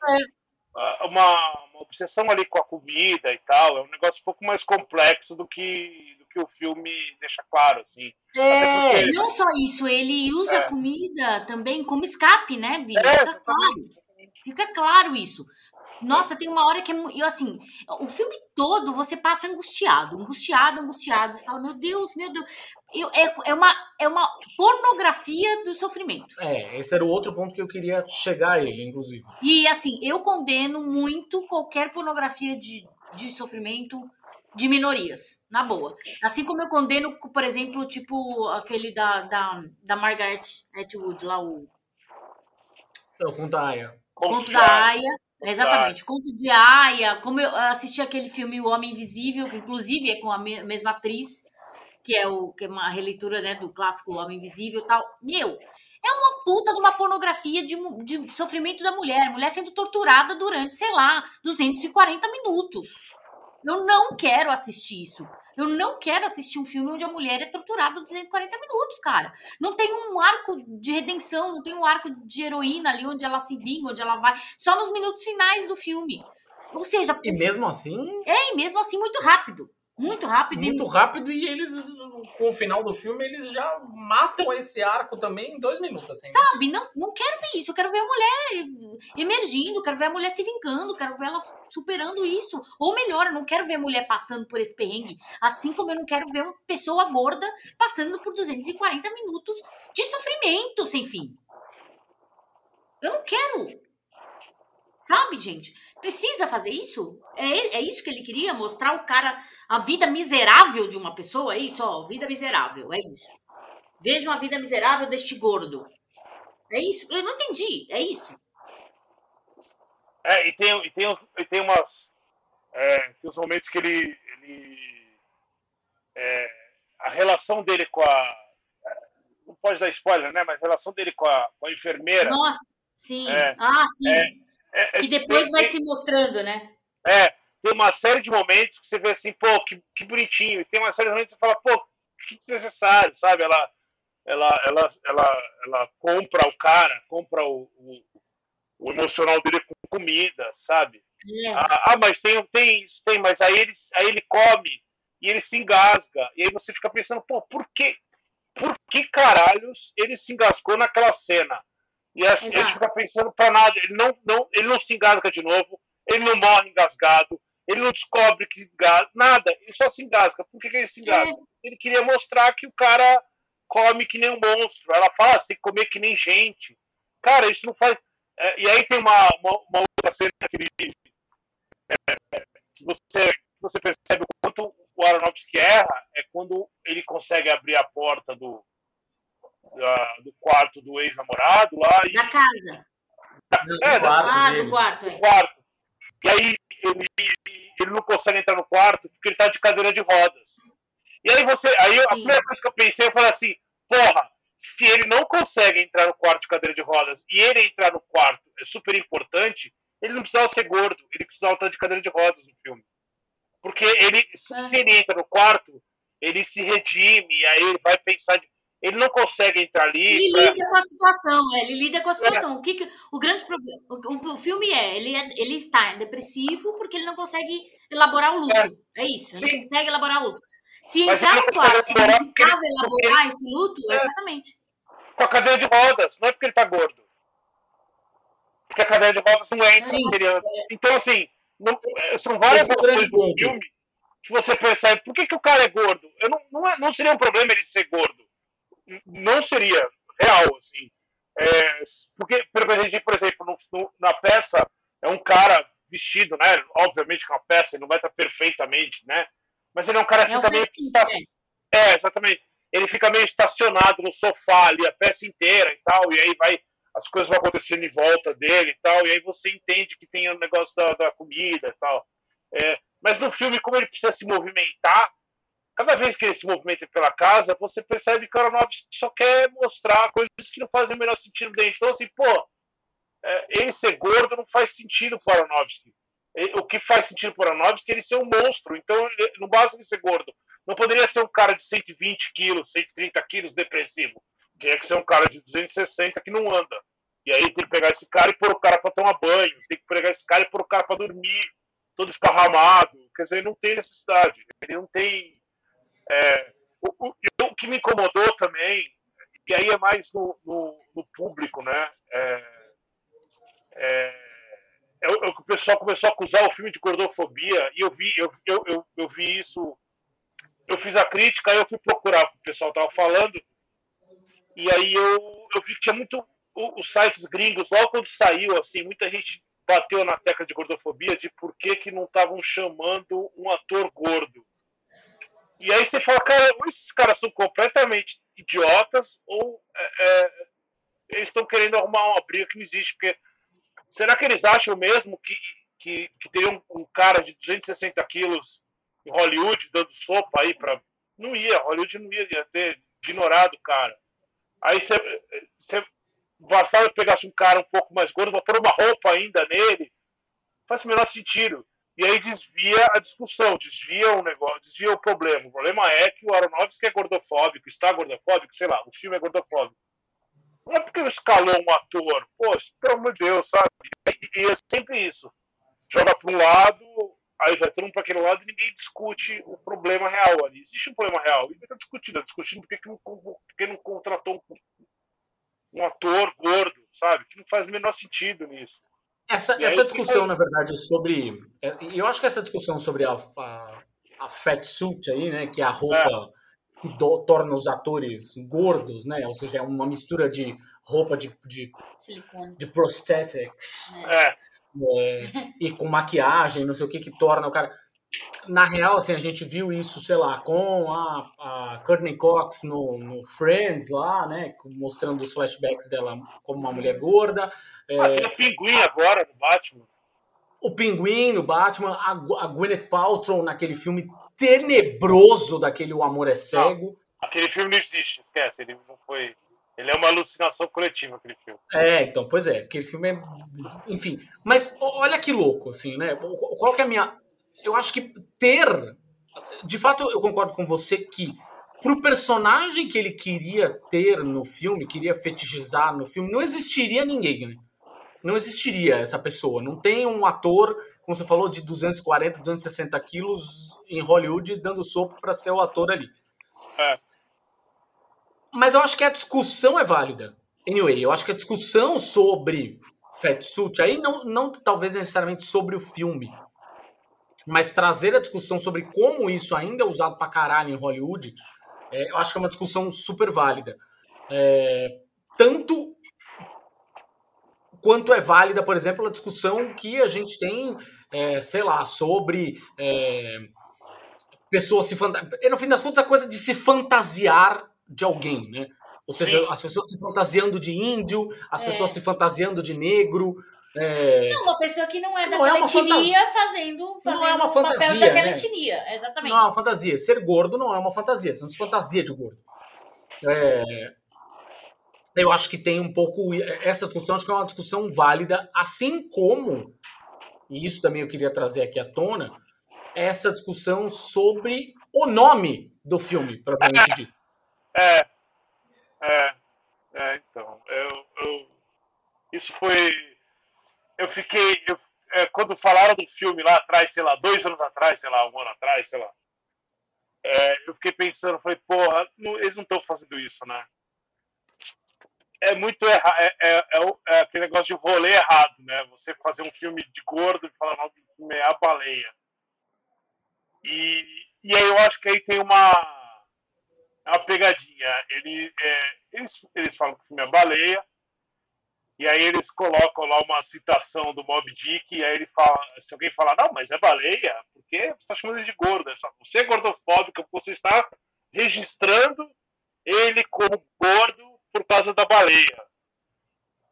[SPEAKER 3] ah, uma, uma obsessão ali com a comida e tal. É um negócio um pouco mais complexo do que, do que o filme deixa claro, assim.
[SPEAKER 1] é,
[SPEAKER 3] porque-
[SPEAKER 2] Não só isso, ele usa
[SPEAKER 3] É.
[SPEAKER 2] a comida também como escape, né, Vini?
[SPEAKER 3] É,
[SPEAKER 2] Fica claro. Fica claro isso. Nossa, tem uma hora que é. Eu, assim, o filme todo você passa angustiado, angustiado, angustiado. Você fala, meu Deus, meu Deus. Eu- é, é, uma, é uma pornografia do sofrimento.
[SPEAKER 1] é, esse era o outro ponto que eu queria chegar a ele, inclusive.
[SPEAKER 2] E, assim, eu condeno muito qualquer pornografia de, de sofrimento de minorias, na boa. Assim como eu condeno, por exemplo, tipo, aquele da, da, da Margaret Atwood, lá, o
[SPEAKER 1] Eu conto a Aya.
[SPEAKER 2] Conto da Aya. Exatamente, Conto de Aya. Como eu assisti aquele filme O Homem Invisível, que inclusive é com a me- mesma atriz, que é, o, que é uma releitura né, do clássico Homem Invisível e tal. Meu, é uma puta de uma pornografia de, de sofrimento da mulher. Mulher sendo torturada durante, sei lá, 240 minutos. Eu não quero assistir isso. Eu não quero assistir um filme onde a mulher é torturada 240 minutos, cara. Não tem um arco de redenção, não tem um arco de heroína ali onde ela se vinga, onde ela vai. Só nos minutos finais do filme. Ou seja,
[SPEAKER 1] E mesmo assim,
[SPEAKER 2] é, e mesmo assim, muito rápido. Muito rápido.
[SPEAKER 1] muito rápido, e eles, com o final do filme, eles já matam esse arco também em dois minutos. Assim.
[SPEAKER 2] Sabe? Não, não quero ver isso. Eu quero ver a mulher emergindo, quero ver a mulher se vingando, quero ver ela superando isso. Ou melhor, eu não quero ver a mulher passando por esse perrengue. Assim como eu não quero ver uma pessoa gorda passando por 240 minutos de sofrimento sem fim. Eu não quero. Sabe, gente? Precisa fazer isso? É, é isso que ele queria? Mostrar o cara, a vida miserável de uma pessoa? É isso, ó, vida miserável, é isso. Vejam a vida miserável deste gordo. É isso? Eu não entendi, é isso.
[SPEAKER 3] É, e tem, e tem, e tem umas. É, tem uns momentos que ele. ele é, a relação dele com a. é, Não pode dar spoiler, né? Mas a relação dele com a, com a enfermeira.
[SPEAKER 2] Nossa, sim.
[SPEAKER 3] É,
[SPEAKER 2] ah, sim.
[SPEAKER 3] É, é,
[SPEAKER 2] que depois
[SPEAKER 3] tem-
[SPEAKER 2] vai se mostrando, né?
[SPEAKER 3] É, tem uma série de momentos que você vê assim, pô, que, que bonitinho. E tem uma série de momentos que você fala, pô, que desnecessário, sabe? Ela, ela, ela, ela, ela compra o cara, compra o, o, o emocional dele com comida, sabe?
[SPEAKER 2] É.
[SPEAKER 3] Ah, ah, mas tem, tem isso, tem, mas aí ele, aí ele come e ele se engasga. E aí você fica pensando, pô, por que, por que caralhos ele se engasgou naquela cena? E assim,
[SPEAKER 2] Exato.
[SPEAKER 3] fica pensando pra nada, ele não, não, ele não se engasga de novo, ele não morre engasgado, ele não descobre que engasga, nada, ele só se engasga. Por que, que ele se engasga? Ele queria mostrar que o cara come que nem um monstro. Ela fala, ah, você tem que comer que nem gente. Cara, isso não faz. É, e aí tem uma, uma, uma outra cena que, ele, é, que você, você percebe o quanto o Aronofsky erra, é quando ele consegue abrir a porta do, da- do quarto do ex-namorado lá e
[SPEAKER 2] Da casa.
[SPEAKER 3] É,
[SPEAKER 1] do quarto
[SPEAKER 2] ah, do quarto.
[SPEAKER 3] no
[SPEAKER 2] É.
[SPEAKER 3] quarto. E aí ele, ele não consegue entrar no quarto porque ele tá de cadeira de rodas. E aí você. Aí a primeira coisa que eu pensei, eu falei assim, porra, se ele não consegue entrar no quarto de cadeira de rodas e ele entrar no quarto é super importante, ele não precisava ser gordo, ele precisava estar de cadeira de rodas no filme. Porque ele, se
[SPEAKER 2] É.
[SPEAKER 3] se ele entra no quarto, ele se redime, aí ele vai pensar. de- Ele não consegue entrar ali.
[SPEAKER 2] Ele
[SPEAKER 3] pra-
[SPEAKER 2] lida com a situação, é, ele lida com a situação. O, que que- o grande problema. O, o- filme é ele, é, ele está depressivo porque ele não consegue elaborar o luto. É, isso, ele
[SPEAKER 3] Sim.
[SPEAKER 2] não consegue elaborar o luto. Se
[SPEAKER 3] Mas
[SPEAKER 2] entrar
[SPEAKER 3] ele
[SPEAKER 2] no
[SPEAKER 3] não consegue
[SPEAKER 2] quarto
[SPEAKER 3] elaborar porque ele-
[SPEAKER 2] elaborar esse luto,
[SPEAKER 3] É.
[SPEAKER 2] exatamente.
[SPEAKER 3] com a cadeira de rodas, não é porque ele tá gordo. Porque a cadeira de rodas não entra
[SPEAKER 1] Sim.
[SPEAKER 3] seria... Então, assim, não- é, são várias
[SPEAKER 1] é
[SPEAKER 3] ações do filme que você percebe, por que, que o cara é gordo? Eu não, não, é, não seria um problema ele ser gordo. Não seria real, assim. É, porque, por exemplo, no, no, na peça, é um cara vestido, né? Obviamente que é uma peça ele não vai estar perfeitamente, né? Mas ele é um cara que é fica meio. É, exatamente. Ele fica meio estacionado no sofá ali a peça inteira e tal, e aí vai. As coisas vão acontecendo em volta dele e tal, e aí você entende que tem o negócio da, da comida e tal. É, mas no filme, como ele precisa se movimentar, cada vez que ele se movimenta pela casa, você percebe que o Aronofsky só quer mostrar coisas que não fazem o menor sentido dentro. Então, assim, pô, é, ele ser gordo não faz sentido para o Aronofsky. O que faz sentido para o Aronofsky é ele ser um monstro. Então, não basta ele ser gordo. Não poderia ser um cara de 120 quilos, 130 quilos depressivo. Tinha que ser um cara de 260 que não anda. E aí tem que pegar esse cara e pôr o cara para tomar banho. Tem que pegar esse cara e pôr o cara para dormir todo esparramado. Quer dizer, não tem necessidade. Ele não tem. É, o, o, o, que me incomodou também, e aí é mais no, no, no público, né? É, é, é, é, o pessoal começou a acusar o filme de gordofobia, e eu vi, eu, eu, eu, eu vi isso. Eu fiz a crítica, eu fui procurar o que o pessoal estava falando, e aí eu, eu vi que tinha muito. Os sites gringos, logo quando saiu, assim, muita gente bateu na tecla de gordofobia de por que, que não estavam chamando um ator gordo. E aí você fala, cara, ou esses caras são completamente idiotas, ou é, é, eles estão querendo arrumar uma briga que não existe. Porque será que eles acham mesmo que, que, que teria um, um cara de 260 quilos em Hollywood dando sopa aí para. Não ia, Hollywood não ia, ia ter ignorado o cara. Aí você, você bastava pegasse um cara um pouco mais gordo, para pôr uma roupa ainda nele, faz o menor sentido. E aí desvia a discussão, desvia o negócio, desvia o problema. O problema é que o Aronofsky é gordofóbico, está gordofóbico, sei lá, o filme é gordofóbico. Não é porque escalou um ator, poxa, pelo amor de Deus, sabe? E é sempre isso. Joga para um lado, aí vai todo para aquele lado e ninguém discute o problema real ali. Existe um problema real, e está discutindo, discutindo porque, que não, porque não contratou um um ator gordo, sabe? Que não faz o menor sentido nisso.
[SPEAKER 1] Essa, essa discussão, na verdade, sobre. É, eu acho que essa discussão sobre a, a, a fat suit aí, né? Que é a roupa é. que do, torna os atores gordos, né? Ou seja, é uma mistura de roupa de, de, de prosthetics.
[SPEAKER 3] É.
[SPEAKER 1] É, e com maquiagem, não sei o que, que torna o cara na real, assim, a gente viu isso, sei lá, com a, a Courtney Cox no, no Friends lá, né? Mostrando os flashbacks dela como uma mulher gorda.
[SPEAKER 3] É... Ah, tem o Pinguim agora no Batman.
[SPEAKER 1] O Pinguim no Batman, a, a Gwyneth Paltrow naquele filme tenebroso daquele O Amor é Cego. Não,
[SPEAKER 3] aquele filme não existe, esquece, ele não foi... Ele é uma alucinação coletiva, aquele filme.
[SPEAKER 1] É, então, pois é, aquele filme é... Enfim, mas olha que louco, assim, né? Qual que é a minha eu acho que ter. De fato, eu concordo com você que pro personagem que ele queria ter no filme, queria fetichizar no filme, não existiria ninguém, né? Não existiria essa pessoa. Não tem um ator, como você falou, de 240, 260 quilos em Hollywood dando sopa para ser o ator ali.
[SPEAKER 3] É.
[SPEAKER 1] Mas eu acho que a discussão é válida. Anyway, eu acho que a discussão sobre Fatsuit, aí não, não talvez necessariamente sobre o filme, mas trazer a discussão sobre como isso ainda é usado pra caralho em Hollywood, é, eu acho que é uma discussão super válida. É, tanto quanto é válida, por exemplo, a discussão que a gente tem, é, sei lá, sobre é, pessoas se fantasiar. No fim das contas, a coisa de se fantasiar de alguém, né? Ou seja, Sim. as pessoas se fantasiando de índio, as é. pessoas se fantasiando de negro, é...
[SPEAKER 2] Não, uma pessoa que não é daquela não é etnia fazendo, fazendo
[SPEAKER 1] não é uma fantasia, papel
[SPEAKER 2] daquela
[SPEAKER 1] né?
[SPEAKER 2] etnia. Exatamente.
[SPEAKER 1] Não é uma fantasia. Ser gordo não é uma fantasia. Você não se fantasia de gordo. É... Eu acho que tem um pouco. Essa discussão acho que é uma discussão válida, assim como, e isso também eu queria trazer aqui à tona, essa discussão sobre o nome do filme, propriamente dito.
[SPEAKER 3] É. É. É, então. Eu, eu, isso foi eu fiquei. Eu, é, quando falaram do filme lá atrás, sei lá, dois anos atrás, sei lá, um ano atrás, sei lá. É, eu fiquei pensando, falei, porra, não, eles não estão fazendo isso, né? É muito errado, é, é, é, é, aquele negócio de rolê errado, né? Você fazer um filme de gordo e falar, não, o filme é a baleia. E, e aí eu acho que aí tem uma, uma pegadinha. Ele, é, eles, eles falam que o filme é baleia, e aí eles colocam lá uma citação do Mob Dick, e aí ele fala, se alguém falar, não, mas é baleia, porque você está chamando ele de gordo. Você é gordofóbico, você está registrando ele como gordo por causa da baleia.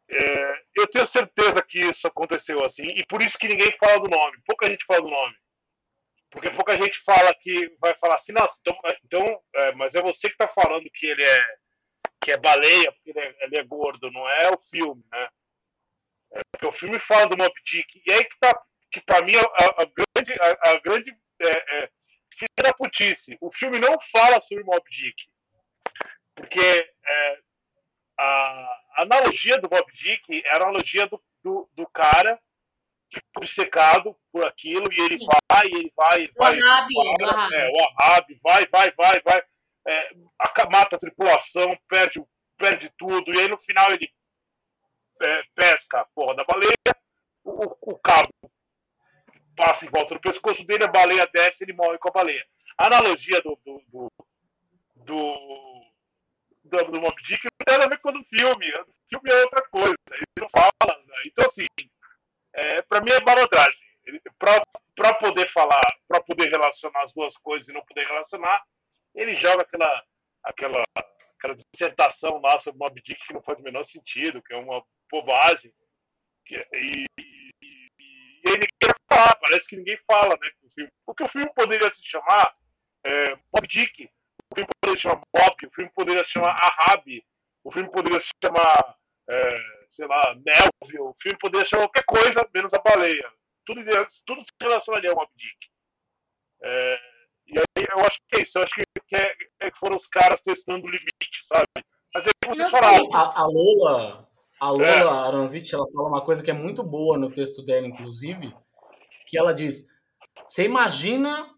[SPEAKER 3] É, eu tenho certeza que isso aconteceu assim, e por isso que ninguém fala do nome, pouca gente fala do nome. Porque pouca gente fala que vai falar assim, nossa, então, então é, mas é você que está falando que ele é que é baleia, porque ele é, ele é, gordo, não é o filme, né? É, porque o filme fala do Mob Dick, e aí que tá, que pra mim a, a grande, a, a grande é, é, filha da putice, o filme não fala sobre Mob Dick, porque é, a, analogia do Mob Dick era a analogia do, do, do cara que foi obcecado por aquilo e ele vai, ele vai, ele vai. O Ahab, é, o Ahab, vai, vai, vai, vai. É, mata a tripulação, perde, perde tudo, e aí no final ele é, pesca a porra da baleia, o, o cabo passa em volta do pescoço dele, a baleia desce ele morre com a baleia. A analogia do, do, do, do do, do Mob Dick não tem nada a ver com o filme. O filme é outra coisa. Ele não fala. Né? Então, assim, é, para mim é malandragem. Para poder falar, para poder relacionar as duas coisas e não poder relacionar, ele joga aquela, aquela, aquela dissertação lá sobre Mob Dick que não faz o menor sentido, que é uma bobagem. Que, e, e, e, aí ninguém quer falar, parece que ninguém fala, né? Porque o filme poderia se chamar é, Mob Dick, o filme poderia se chamar Bob, o filme poderia se chamar Ahab, o filme poderia se chamar, é, sei lá, Melville, o filme poderia se chamar qualquer coisa menos a baleia. Tudo, tudo se relacionaria ao Mob Dick. É, e aí eu acho que é isso, eu acho que, que, é, é que foram os caras testando o limite, sabe? Mas aí vocês falaram.
[SPEAKER 1] A, a Lola, a Lola é. Aronovich, ela fala uma coisa que é muito boa no texto dela, inclusive, que ela diz: Você imagina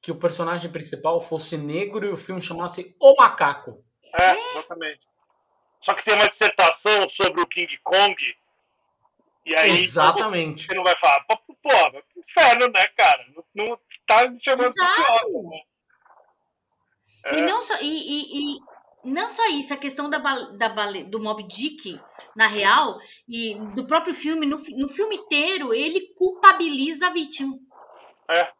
[SPEAKER 1] que o personagem principal fosse negro e o filme chamasse O Macaco.
[SPEAKER 3] É, exatamente. Só que tem uma dissertação sobre o King Kong. E aí
[SPEAKER 1] Exatamente.
[SPEAKER 3] Você não vai falar, pô, pô inferno, né, cara? Não, não tá me chamando
[SPEAKER 2] de né? É. E, não só, e, e, e, não só isso, a questão da, da, do Mob Dick, na real, e do próprio filme, no, no filme inteiro, ele culpabiliza a vítima.
[SPEAKER 3] É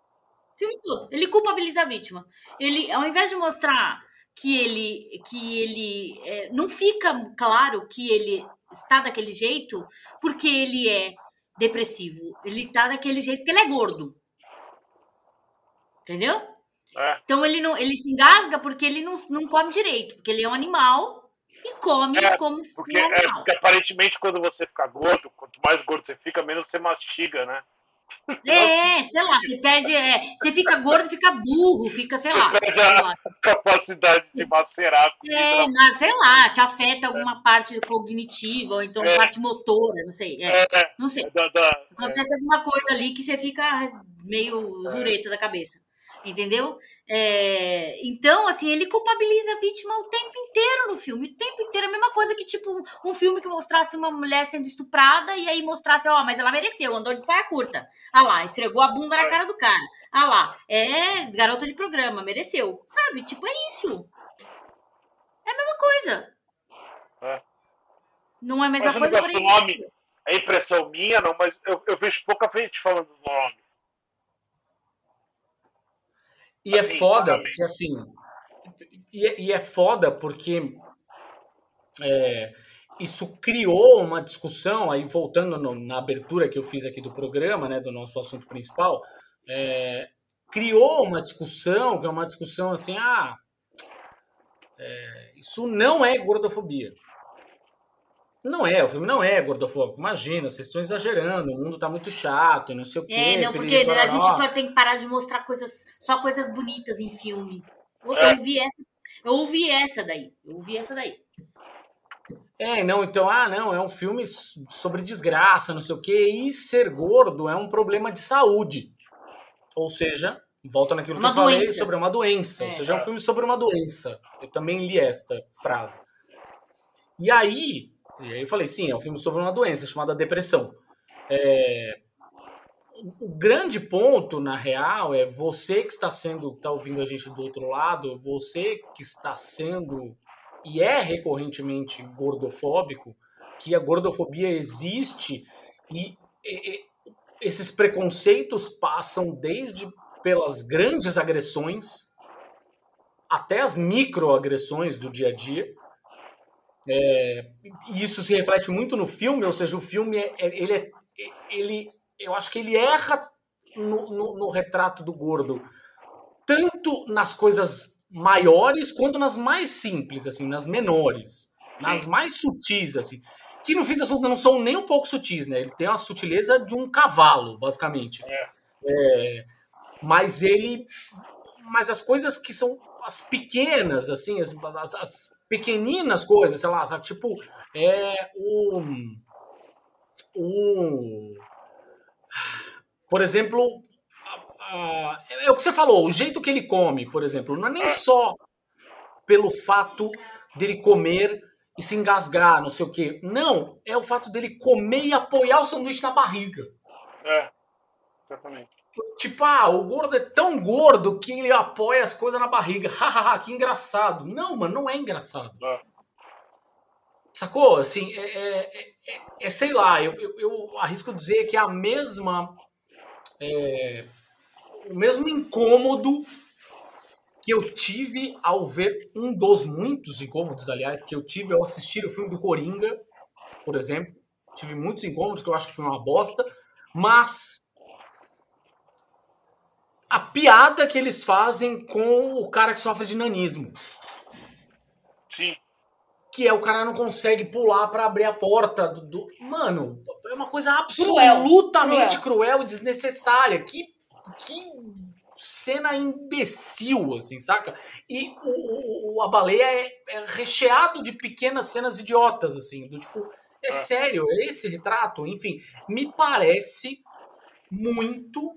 [SPEAKER 2] filme todo. Ele culpabiliza a vítima. Ele, ao invés de mostrar que ele, que ele é, não fica claro que ele está daquele jeito porque ele é depressivo. Ele está daquele jeito porque ele é gordo. Entendeu?
[SPEAKER 3] É.
[SPEAKER 2] Então ele não, ele se engasga porque ele não, não come direito, porque ele é um animal e come é, como
[SPEAKER 3] porque, um é, porque aparentemente quando você fica gordo, quanto mais gordo você fica, menos você mastiga, né?
[SPEAKER 2] É, sei lá, você perde. É, você fica gordo, fica burro, fica, sei lá.
[SPEAKER 3] Você perde a capacidade de macerar.
[SPEAKER 2] É, mas, sei lá, te afeta alguma parte cognitiva, ou então é. parte motora, não sei. É, é. não sei. Da, da, Acontece alguma coisa ali que você fica meio é. zureta da cabeça. Entendeu? É, então, assim, ele culpabiliza a vítima o tempo inteiro no filme. O tempo inteiro. A mesma coisa que, tipo, um filme que mostrasse uma mulher sendo estuprada e aí mostrasse, ó, oh, mas ela mereceu, andou de saia curta. Ah lá, esfregou a bunda na cara do cara. Ah lá, é garota de programa, mereceu. Sabe? Tipo, é isso. É a mesma coisa.
[SPEAKER 3] É.
[SPEAKER 2] Não é a mesma mas coisa,
[SPEAKER 3] porém. Nome, é impressão minha, não, mas eu, eu vejo pouca gente falando do nome.
[SPEAKER 1] E é assim, é foda, porque assim. E é, e é foda porque é, isso criou uma discussão, aí voltando no, na abertura que eu fiz aqui do programa, né, do nosso assunto principal, é, criou uma discussão, que é uma discussão assim, ah, é, isso não é gordofobia. Não é, o filme não é gordofóbico. Imagina, vocês estão exagerando, o mundo tá muito chato, não sei o quê.
[SPEAKER 2] É, não, porque a gente tem que parar de mostrar coisas, só coisas bonitas em filme. Eu, eu ouvi essa, eu ouvi essa daí. Eu ouvi essa daí.
[SPEAKER 1] É, não, então, ah, não, é um filme sobre desgraça, não sei o quê, e ser gordo é um problema de saúde. Ou seja, volta naquilo uma que eu doença. falei sobre uma doença. É. Ou seja, é um filme sobre uma doença. Eu também li esta frase. E aí, e aí eu falei, sim, é um filme sobre uma doença chamada depressão. É... o grande ponto, na real, é você que está sendo, está ouvindo a gente do outro lado, você que está sendo e é recorrentemente gordofóbico, que a gordofobia existe e, e esses preconceitos passam desde pelas grandes agressões até as microagressões do dia a dia. É, isso se reflete muito no filme, ou seja, o filme é, é ele, é, ele, eu acho que ele erra no, no, no retrato do gordo, tanto nas coisas maiores quanto nas mais simples, assim, nas menores, nas mais sutis, assim que no fim das contas não são nem um pouco sutis, né? Ele tem a sutileza de um cavalo, basicamente. É. É, mas ele. Mas as coisas que são as pequenas, assim, as, as, as pequeninas coisas, sei lá, sabe? Tipo, é o. O. Por exemplo, é o que você falou, o jeito que ele come, por exemplo, não é nem só pelo fato dele comer e se engasgar, não sei o quê. Não, é o fato dele comer e apoiar o sanduíche na barriga.
[SPEAKER 3] É, exatamente.
[SPEAKER 1] Tipo, ah, o gordo é tão gordo que ele apoia as coisas na barriga. [laughs] Hahaha, que engraçado. Não, mano, não é engraçado. É. Sacou? Assim, é, é, é, é sei lá, eu, eu, arrisco dizer que é a mesma. É, o mesmo incômodo que eu tive ao ver um dos muitos incômodos, aliás, que eu tive ao assistir o filme do Coringa, por exemplo. Tive muitos incômodos, que eu acho que foi uma bosta, mas a piada que eles fazem com o cara que sofre de nanismo.
[SPEAKER 3] Sim.
[SPEAKER 1] Que é o cara não consegue pular para abrir a porta do, do, Mano, é uma coisa absolutamente cruel, cruel e desnecessária. Que, que cena imbecil, assim, saca? E o, o a baleia é, é, recheado de pequenas cenas idiotas, assim, do tipo, é, é sério, é esse retrato? Enfim, me parece muito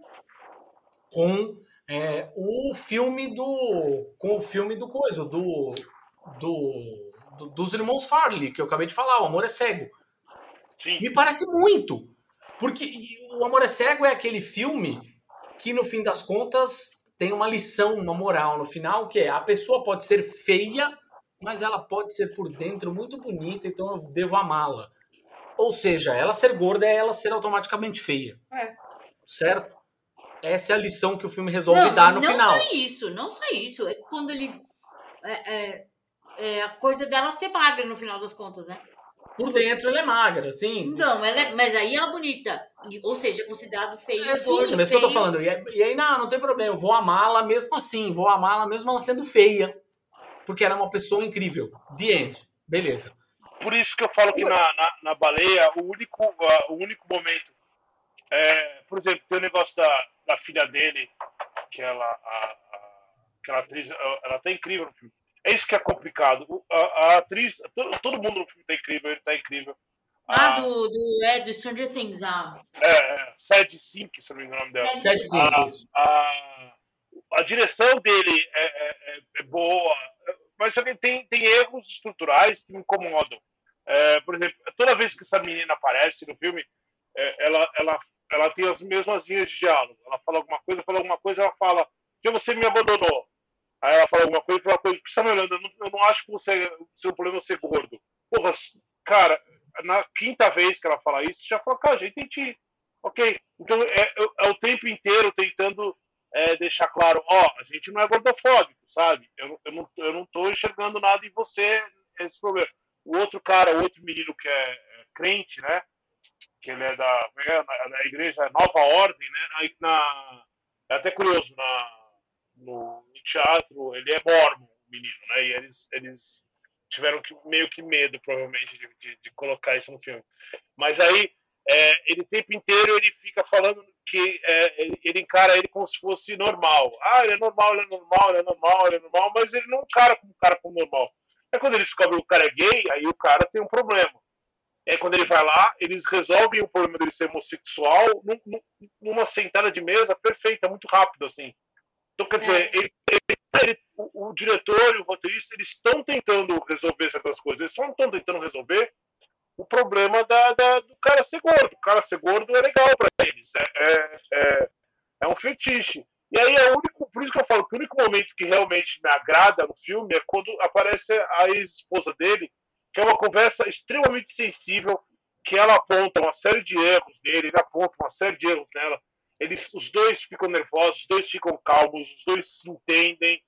[SPEAKER 1] com é, o filme do. com o filme do coisa, do, do, do, dos irmãos Farley, que eu acabei de falar, o Amor é Cego.
[SPEAKER 3] Sim.
[SPEAKER 1] Me parece muito. Porque o Amor é Cego é aquele filme que no fim das contas tem uma lição, uma moral no final, que é a pessoa pode ser feia, mas ela pode ser por dentro muito bonita, então eu devo amá-la. Ou seja, ela ser gorda é ela ser automaticamente feia.
[SPEAKER 2] É.
[SPEAKER 1] Certo? Essa é a lição que o filme resolve não, dar no
[SPEAKER 2] não
[SPEAKER 1] final.
[SPEAKER 2] Não só isso, não só isso. É quando ele. É, é, é a coisa dela ser magra no final das contas, né?
[SPEAKER 1] Por dentro ela é magra, sim.
[SPEAKER 2] Não, ela é, mas aí ela é bonita. Ou seja, considerado feio. É,
[SPEAKER 1] sim, mas que eu tô falando. E, aí, não, não tem problema. Eu vou amá-la mesmo assim. Vou amá-la mesmo ela sendo feia. Porque ela é uma pessoa incrível. The end. Beleza.
[SPEAKER 3] Por isso que eu falo que na, na, na baleia, o único, uh, o único momento. É, por exemplo, tem o negócio da, da filha dele, que ela. A, a, aquela atriz, ela tá incrível no filme é isso que é complicado. A, a atriz, todo, todo, mundo no filme tá incrível, ele tá incrível.
[SPEAKER 2] Ah, do, do, é, do Stranger Things, ah.
[SPEAKER 3] É, é Sad Sink, se não me engano o nome dela.
[SPEAKER 1] Sad Sink,
[SPEAKER 3] a, a, a, direção dele é, é, é, é boa, mas só que tem, tem erros estruturais que me incomodam. É, por exemplo, toda vez que essa menina aparece no filme, é, ela, ela, ela tem as mesmas linhas de diálogo. Ela fala alguma coisa, fala alguma coisa, ela fala que você me abandonou. Aí ela fala alguma coisa e fala coisa, que você tá me olhando? Eu não, eu não acho que você, o seu problema é ser gordo. Porra, cara, na quinta vez que ela fala isso, já fala, cara, já entendi. Ok. Então é, é o tempo inteiro tentando é, deixar claro, ó, a gente não é gordofóbico, sabe? Eu, eu, não, eu não tô enxergando nada em você, esse problema. O outro cara, o outro menino que é, é crente, né? Que ele é da, é, da igreja Nova Ordem, né? Na, é até curioso, na, no, teatro, ele é mormon, o menino, né? E eles, eles tiveram que, meio que medo, provavelmente, de, de, de colocar isso no filme. Mas aí, é, ele o tempo inteiro ele fica falando que é, ele, ele, encara ele como se fosse normal. Ah, ele é normal, ele é normal, ele é normal, ele é normal, mas ele não encara como cara como normal. É quando ele descobre que o cara é gay, aí o cara tem um problema. É quando ele vai lá, eles resolvem o problema dele ser homossexual num, numa sentada de mesa perfeita, muito rápido, assim. Então, quer dizer, é. ele, ele, o, o, diretor e o roteirista eles estão tentando resolver certas coisas, eles só não estão tentando resolver o problema da, da, do cara ser gordo. O cara ser gordo é legal para eles. É, é, é, é, um fetiche. E aí é o único, por isso que eu falo que o único momento que realmente me agrada no filme é quando aparece a ex-esposa dele, que é uma conversa extremamente sensível, que ela aponta uma série de erros nele, ele aponta uma série de erros nela. Eles, os dois ficam nervosos, os dois ficam calmos, os dois se entendem.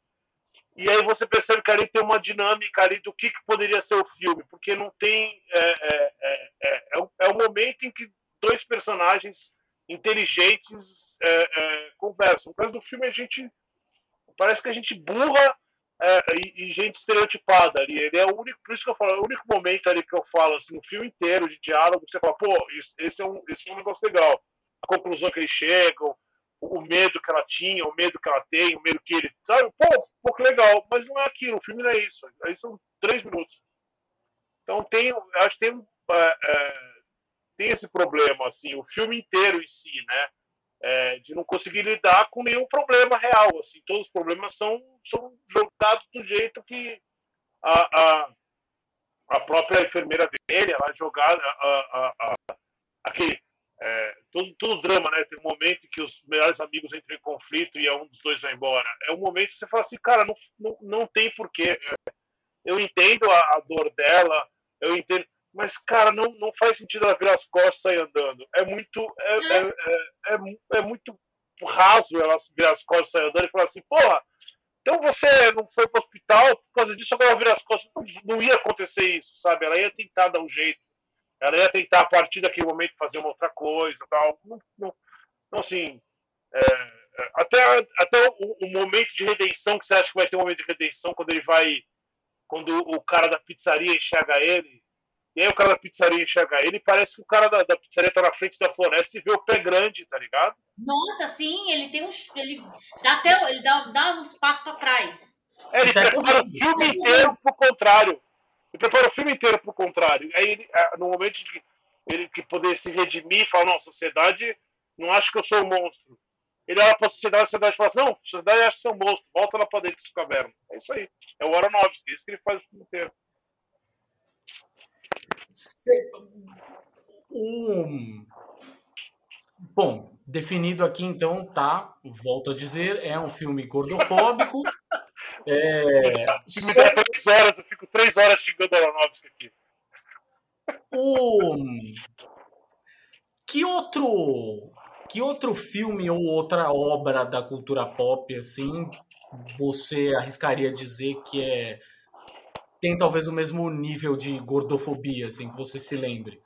[SPEAKER 3] E aí você percebe que ali tem uma dinâmica ali do que, que poderia ser o filme, porque não tem. É, é, é, é, é o momento em que dois personagens inteligentes é, é, conversam. No caso do filme, a gente. Parece que a gente burra é, e, e, gente estereotipada ali. Ele é o único, por isso que eu falo, é o único momento ali que eu falo, assim, no filme inteiro de diálogo, você fala, pô, esse é um, esse é um negócio legal. A conclusão que eles chegam, o medo que ela tinha, o medo que ela tem, o medo que ele. Sabe? Pô, que legal. Mas não é aquilo, o filme não é isso. Aí são três minutos. Então tem, acho que tem, é, é, tem esse problema, assim, o filme inteiro em si, né? É, de não conseguir lidar com nenhum problema real. Assim, todos os problemas são, são jogados do jeito que a, a, a própria enfermeira dele, ela é jogada, aquele, é, todo, drama, né? Tem um momento que os melhores amigos entram em conflito e um dos dois vai embora. É um momento que você fala assim, cara, não, não, não tem porquê. Eu entendo a, a dor dela, eu entendo. Mas, cara, não, não faz sentido ela virar as costas e sair andando. É muito. É, é, é, é, é muito raso ela virar as costas e sair andando e falar assim, porra, então você não foi pro hospital por causa disso, agora virar as costas. Não, não ia acontecer isso, sabe? Ela ia tentar dar um jeito ela ia tentar, a partir daquele momento, fazer uma outra coisa. Tal. Não, não, não assim, é, é, até, até o, o, momento de redenção, que você acha que vai ter um momento de redenção, quando ele vai. Quando o cara da pizzaria enxerga ele, e aí o cara da pizzaria enxerga ele, parece que o cara da, da pizzaria tá na frente da floresta e vê o pé grande, tá ligado?
[SPEAKER 2] Nossa, sim, ele tem uns. Ele dá até. Ele dá, dá uns passos pra trás.
[SPEAKER 3] É, ele prepara o filme inteiro pro contrário. Ele prepara o filme inteiro pro contrário. Aí, ele, no momento de ele que poder se redimir e falar, não, a sociedade não acha que eu sou um monstro. Ele olha pra sociedade, a sociedade fala assim, não, a sociedade acha que você é um monstro, volta lá pra dentro desse caverna. É isso aí. É o Aronofsky, é isso que ele faz o filme inteiro.
[SPEAKER 1] Um... Bom, definido aqui então, tá, volto a dizer, é um filme gordofóbico. [laughs]
[SPEAKER 3] É, Se me der três horas, eu fico três horas xingando Aronofsky aqui.
[SPEAKER 1] O... Que outro que outro filme ou outra obra da cultura pop assim você arriscaria dizer que é tem talvez o mesmo nível de gordofobia assim que você se lembre?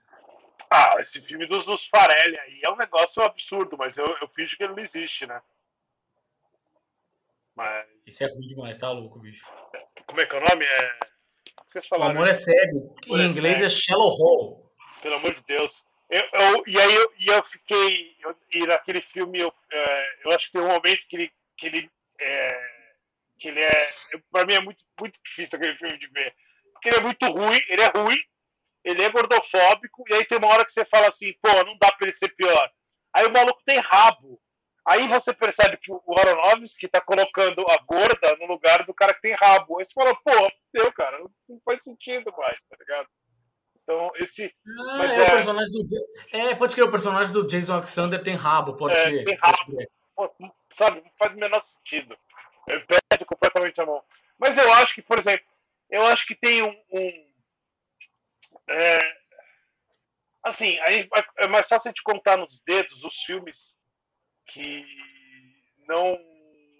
[SPEAKER 3] Ah, esse filme dos, dos Farelli aí é um negócio absurdo, mas eu, eu finge que ele não existe, né?
[SPEAKER 1] Mas... Esse é ruim demais, tá louco, bicho.
[SPEAKER 3] Como é que é o nome? É...
[SPEAKER 1] Vocês falaram, o amor é cego. Em é inglês é, é Shallow Hole.
[SPEAKER 3] Pelo amor de Deus. Eu, eu, e aí eu, e eu fiquei. Eu, e naquele filme, eu, é, eu acho que tem um momento que ele. Que ele, é, que ele é. Pra mim é muito, muito difícil aquele filme de ver. Porque ele é muito ruim, ele é ruim, ele é gordofóbico, e aí tem uma hora que você fala assim, pô, não dá pra ele ser pior. Aí o maluco tem rabo. Aí você percebe que o Aronofsky está colocando a gorda no lugar do cara que tem rabo. Aí você fala, pô, deu, cara, não faz sentido mais, tá ligado? Então, esse.
[SPEAKER 1] Ah, mas é, é... O personagem do. É, pode crer, o personagem do Jason Alexander tem rabo, pode é, crer.
[SPEAKER 3] Tem rabo. Pô, sabe, não faz o menor sentido. Ele perde completamente a mão. Mas eu acho que, por exemplo, eu acho que tem um. um é, assim, aí é mais fácil gente contar nos dedos os filmes que não,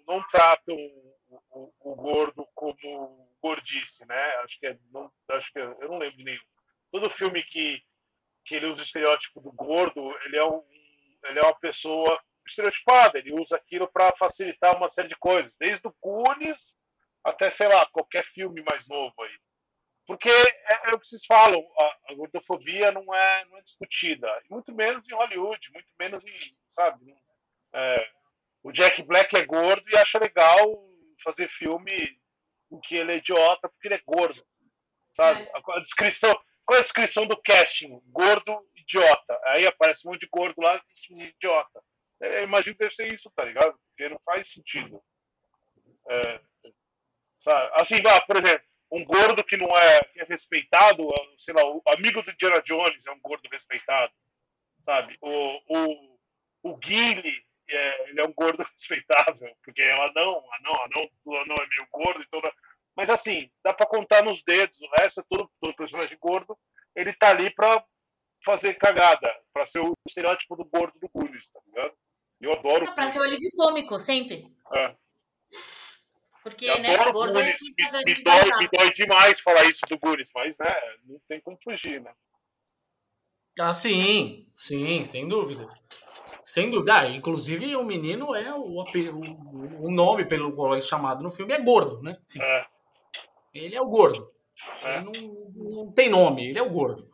[SPEAKER 3] não tratam o, o, o gordo como gordice, né? Acho que é, não, acho que é, eu não lembro nenhum. Todo filme que, que ele usa o estereótipo do gordo, ele é, um, ele é uma pessoa estereotipada, ele usa aquilo para facilitar uma série de coisas, desde o Goonies até, sei lá, qualquer filme mais novo aí. Porque é, é o que vocês falam, a, a, gordofobia não é, não é discutida, muito menos em Hollywood, muito menos em, sabe, é, o Jack Black é gordo e acha legal fazer filme em que ele é idiota porque ele é gordo. Sabe? É. A, descrição. Qual é a descrição do casting? Gordo, idiota. Aí aparece um monte de gordo lá e idiota. Eu imagino que deve ser isso, tá ligado? Porque não faz sentido. É, sabe? Assim, por exemplo, um gordo que não é. respeitado, sei lá, o amigo do Indiana Jones é um gordo respeitado, sabe? O, o, o Guile, é, ele é um gordo [laughs] respeitável, porque é um anão, anão, anão, anão é meio gordo, então... Mas assim, dá para contar nos dedos, o resto é todo, todo personagem gordo, ele tá ali pra fazer cagada, pra ser o estereótipo do gordo do Goonies, tá ligado? Eu adoro.
[SPEAKER 2] Ah, pra ser o alívio cômico, sempre.
[SPEAKER 3] É.
[SPEAKER 2] Porque,
[SPEAKER 3] Eu
[SPEAKER 2] né,
[SPEAKER 3] adoro
[SPEAKER 2] gordo
[SPEAKER 3] Goonies.
[SPEAKER 2] é
[SPEAKER 3] Me, me dói, me dói demais falar isso do Goonies, mas né, não tem como fugir, né?
[SPEAKER 1] Ah, sim, sim, sem dúvida. Sem dúvida. Ah, inclusive, o menino é o, o, o nome pelo qual é chamado no filme é gordo, né? Sim,
[SPEAKER 3] É,
[SPEAKER 1] ele é o gordo.
[SPEAKER 3] É.
[SPEAKER 1] Ele não, não tem nome, ele é o gordo.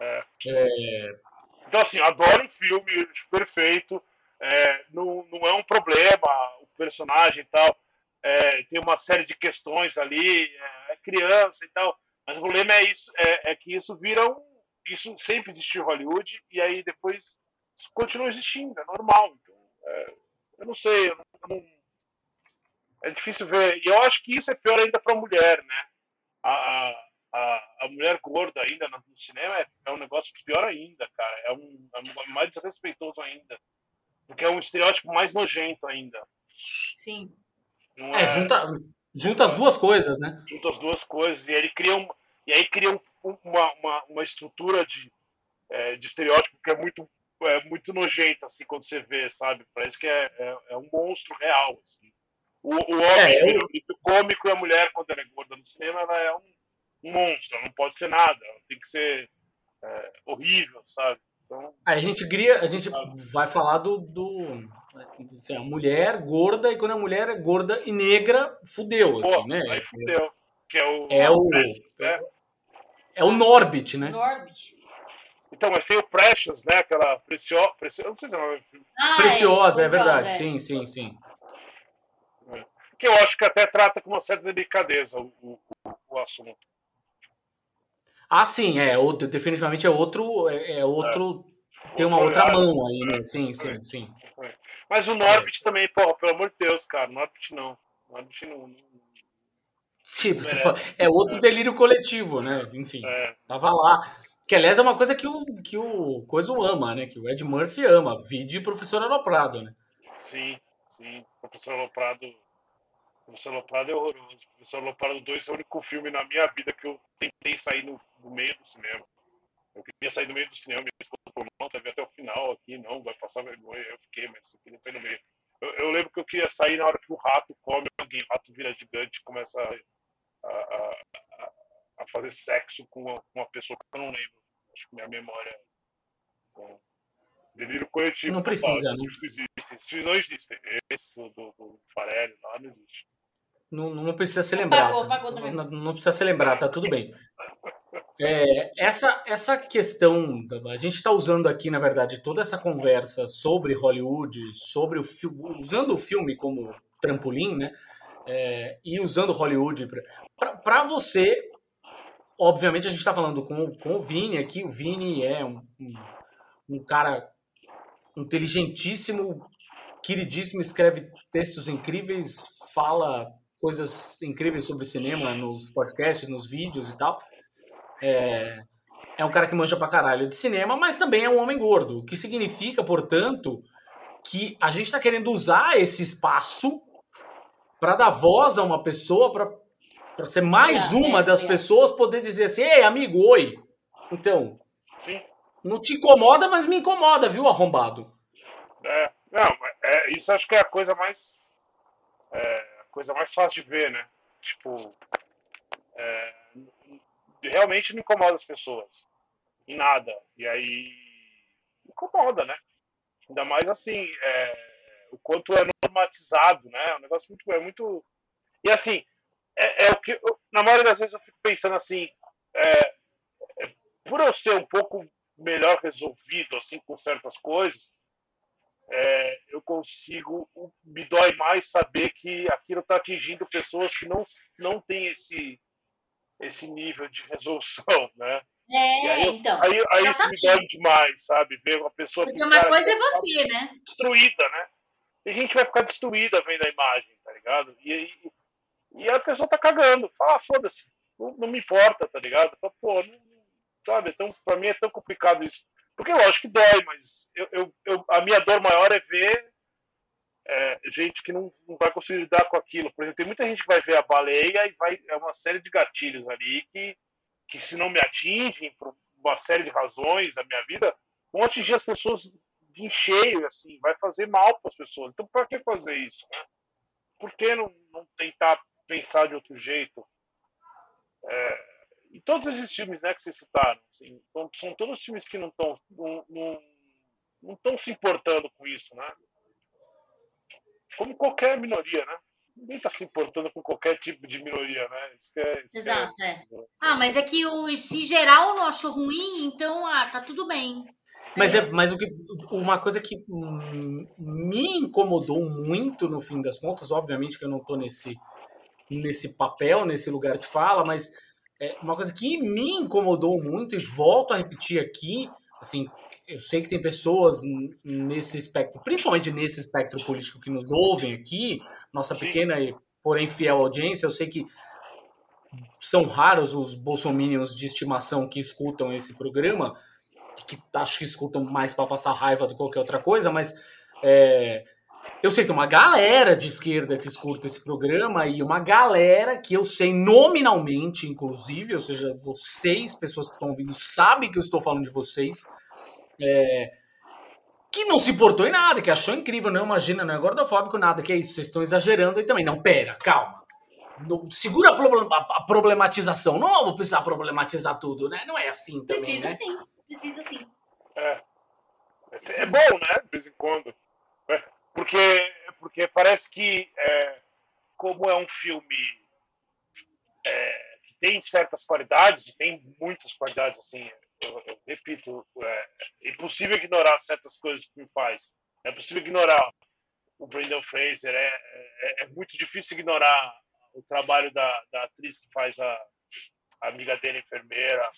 [SPEAKER 3] é.
[SPEAKER 1] É,
[SPEAKER 3] Então, assim, adoro um filme perfeito. É, não, não é um problema o personagem e tal. É, tem uma série de questões ali, é, é criança e tal. Mas o problema é isso, é, é que isso vira um. Isso sempre existiu em Hollywood e aí depois continua existindo, é normal. Então, é, eu não sei, eu não- eu não- é difícil ver. E eu acho que isso é pior ainda para a mulher, né? A, a, a, mulher gorda ainda no cinema é, é um negócio pior ainda, cara. É um, é mais desrespeitoso ainda. Porque é um estereótipo mais nojento ainda.
[SPEAKER 2] Sim.
[SPEAKER 3] Não
[SPEAKER 1] é, junta, junta as duas coisas, né?
[SPEAKER 3] junta as duas coisas e ele cria um, e aí cria um- uma, uma, uma estrutura de, é, de estereótipo que é muito é muito nojenta assim quando você vê, sabe? Parece que é, é, é um monstro real. Assim. O, o homem
[SPEAKER 1] É, eu-
[SPEAKER 3] cômico e a mulher, quando ela é gorda no cinema, ela é um, um monstro, ela não pode ser nada, ela tem que ser é, horrível, sabe?
[SPEAKER 1] Aí a gente cria, a gente vai falar do, do assim, a mulher gorda, e quando a mulher é gorda e negra, fudeu,
[SPEAKER 3] pô,
[SPEAKER 1] assim, né?
[SPEAKER 3] aí fudeu. Que é o.
[SPEAKER 1] É o-
[SPEAKER 3] né?
[SPEAKER 1] É o Norbit, né?
[SPEAKER 2] Norbit.
[SPEAKER 3] Então, mas tem o Precious, né? Aquela preciosa. Precio... Eu não sei se é o nome.
[SPEAKER 2] Ah,
[SPEAKER 1] Preciosa, é, verdade.
[SPEAKER 2] é.
[SPEAKER 1] Sim, sim, sim.
[SPEAKER 3] Que eu acho que até trata com uma certa delicadeza o, o, o assunto.
[SPEAKER 1] Ah, sim, é outro, definitivamente é outro, é, é outro, tem uma outra mão aí, né? Sim, sim, sim.
[SPEAKER 3] Mas o Norbit também, porra, pelo amor de Deus, cara. Norbit não. Norbit não.
[SPEAKER 1] Sim, é outro delírio coletivo, né? Enfim,
[SPEAKER 3] É,
[SPEAKER 1] tava lá. Que aliás é uma coisa que o, que o Coisa ama, né? Que o Ed Murphy ama. Vide professor Aloprado, né?
[SPEAKER 3] sim, sim. Professor Aloprado. Professor Aloprado é horroroso. Professor Aloprado 2 é o único filme na minha vida que eu tentei sair no, no meio do cinema. Eu queria sair no meio do cinema, minha esposa falou, não, tá vendo até o final aqui, não, vai passar vergonha. Eu fiquei, mas eu queria sair no meio. Eu, eu lembro que eu queria sair na hora que o rato come alguém, o rato vira gigante, começa a, a, a- a- fazer sexo com uma, uma pessoa que eu não lembro. Acho que minha memória. é delírio coletivo.
[SPEAKER 1] Não precisa,
[SPEAKER 3] total.
[SPEAKER 1] né?
[SPEAKER 3] Isso existe. Não existem. Esse do, do Farelli lá não existe.
[SPEAKER 1] Não, não precisa ser lembrado.
[SPEAKER 2] Pagou, pagou também.
[SPEAKER 1] Não, não precisa ser lembrado, tá tudo bem. É, essa, essa questão, a gente está usando aqui, na verdade, toda essa conversa sobre Hollywood, sobre o usando o filme como trampolim, né? É, e usando Hollywood para você. Obviamente, a gente está falando com, com o Vini aqui. O Vini é um, um, um cara inteligentíssimo, queridíssimo, escreve textos incríveis, fala coisas incríveis sobre cinema nos podcasts, nos vídeos e tal. É, é um cara que manja pra caralho de cinema, mas também é um homem gordo. O que significa, portanto, que a gente está querendo usar esse espaço para dar voz a uma pessoa, para ser mais
[SPEAKER 2] É,
[SPEAKER 1] uma
[SPEAKER 2] é,
[SPEAKER 1] das
[SPEAKER 2] é.
[SPEAKER 1] pessoas poder dizer assim: ei, amigo, oi. Então,
[SPEAKER 3] Sim.
[SPEAKER 1] não te incomoda, mas me incomoda, viu, arrombado?
[SPEAKER 3] É, não, é, isso acho que é a coisa mais. É, coisa mais fácil de ver, né? Tipo. é, realmente não incomoda as pessoas. Em nada. E aí. Incomoda, né? Ainda mais assim. é, o quanto é normatizado, né? É um negócio muito. É muito. E assim. É, é o que. eu- na maioria das vezes eu fico pensando assim. é, é, por eu ser um pouco melhor resolvido assim com certas coisas é, eu consigo me dói mais saber que aquilo está atingindo pessoas que não não têm esse esse nível de resolução [laughs] né e
[SPEAKER 2] É,
[SPEAKER 3] aí, eu-
[SPEAKER 2] então.
[SPEAKER 3] aí, aí isso me dói demais sabe ver uma pessoa
[SPEAKER 2] Porque uma
[SPEAKER 3] cara
[SPEAKER 2] coisa é você, né?
[SPEAKER 3] destruída né e a gente vai ficar destruída vendo a imagem tá ligado e aí e a pessoa tá cagando fala ah, foda-se não, não me importa, tá ligado? Falo, Pô, não, sabe? Então, pra mim é tão complicado isso. Porque acho que dói, mas eu, eu, eu a minha dor maior é ver é, gente que não, não vai conseguir lidar com aquilo. Por exemplo, tem muita gente que vai ver a baleia e vai. É uma série de gatilhos ali que, que se não me atingem por uma série de razões da minha vida, vão atingir as pessoas em cheio, assim, vai fazer mal para as pessoas. Então, para que fazer isso? Né? Por que não, não tentar pensar de outro jeito? É, e todos esses filmes né, que vocês citaram, assim, são todos filmes que não estão não, não, não estão se importando com isso, né? como qualquer minoria, né? Ninguém está se importando com qualquer tipo de minoria, né? Isso é, isso
[SPEAKER 2] Exato, é... é. Ah, mas é que o, se geral não achou ruim, então ah, tá tudo bem.
[SPEAKER 1] Mas, é, mas o que, uma coisa que me incomodou muito no fim das contas, obviamente que eu não estou nesse, nesse papel, nesse lugar de fala, mas é uma coisa que me incomodou muito, e volto a repetir aqui, assim, eu sei que tem pessoas nesse espectro, principalmente nesse espectro político que nos ouvem aqui, nossa pequena e porém fiel audiência, eu sei que são raros os bolsominions de estimação que escutam esse programa, que acho que escutam mais para passar raiva do que qualquer outra coisa, mas é, eu sei que tem uma galera de esquerda que escuta esse programa e uma galera que eu sei nominalmente, inclusive, ou seja, vocês, pessoas que estão ouvindo, sabem que eu estou falando de vocês, é, que não se importou em nada, que achou incrível, não imagina, não é gordofóbico, nada, que é isso, vocês estão exagerando aí também. Não, pera, calma. Não, segura a, problematização. Não vamos precisar problematizar tudo, né? Não é assim também,
[SPEAKER 2] Precisa
[SPEAKER 1] né?
[SPEAKER 2] sim, precisa sim.
[SPEAKER 3] É. É bom, né? De vez em quando. É. Porque, porque parece que, é, como é um filme é, que tem certas qualidades, e tem muitas qualidades, assim, eu, eu repito, é, é impossível ignorar certas coisas que me faz. É possível ignorar o Brendan Fraser, é, é, é, muito difícil ignorar o trabalho da, da atriz que faz a, a amiga dele, enfermeira.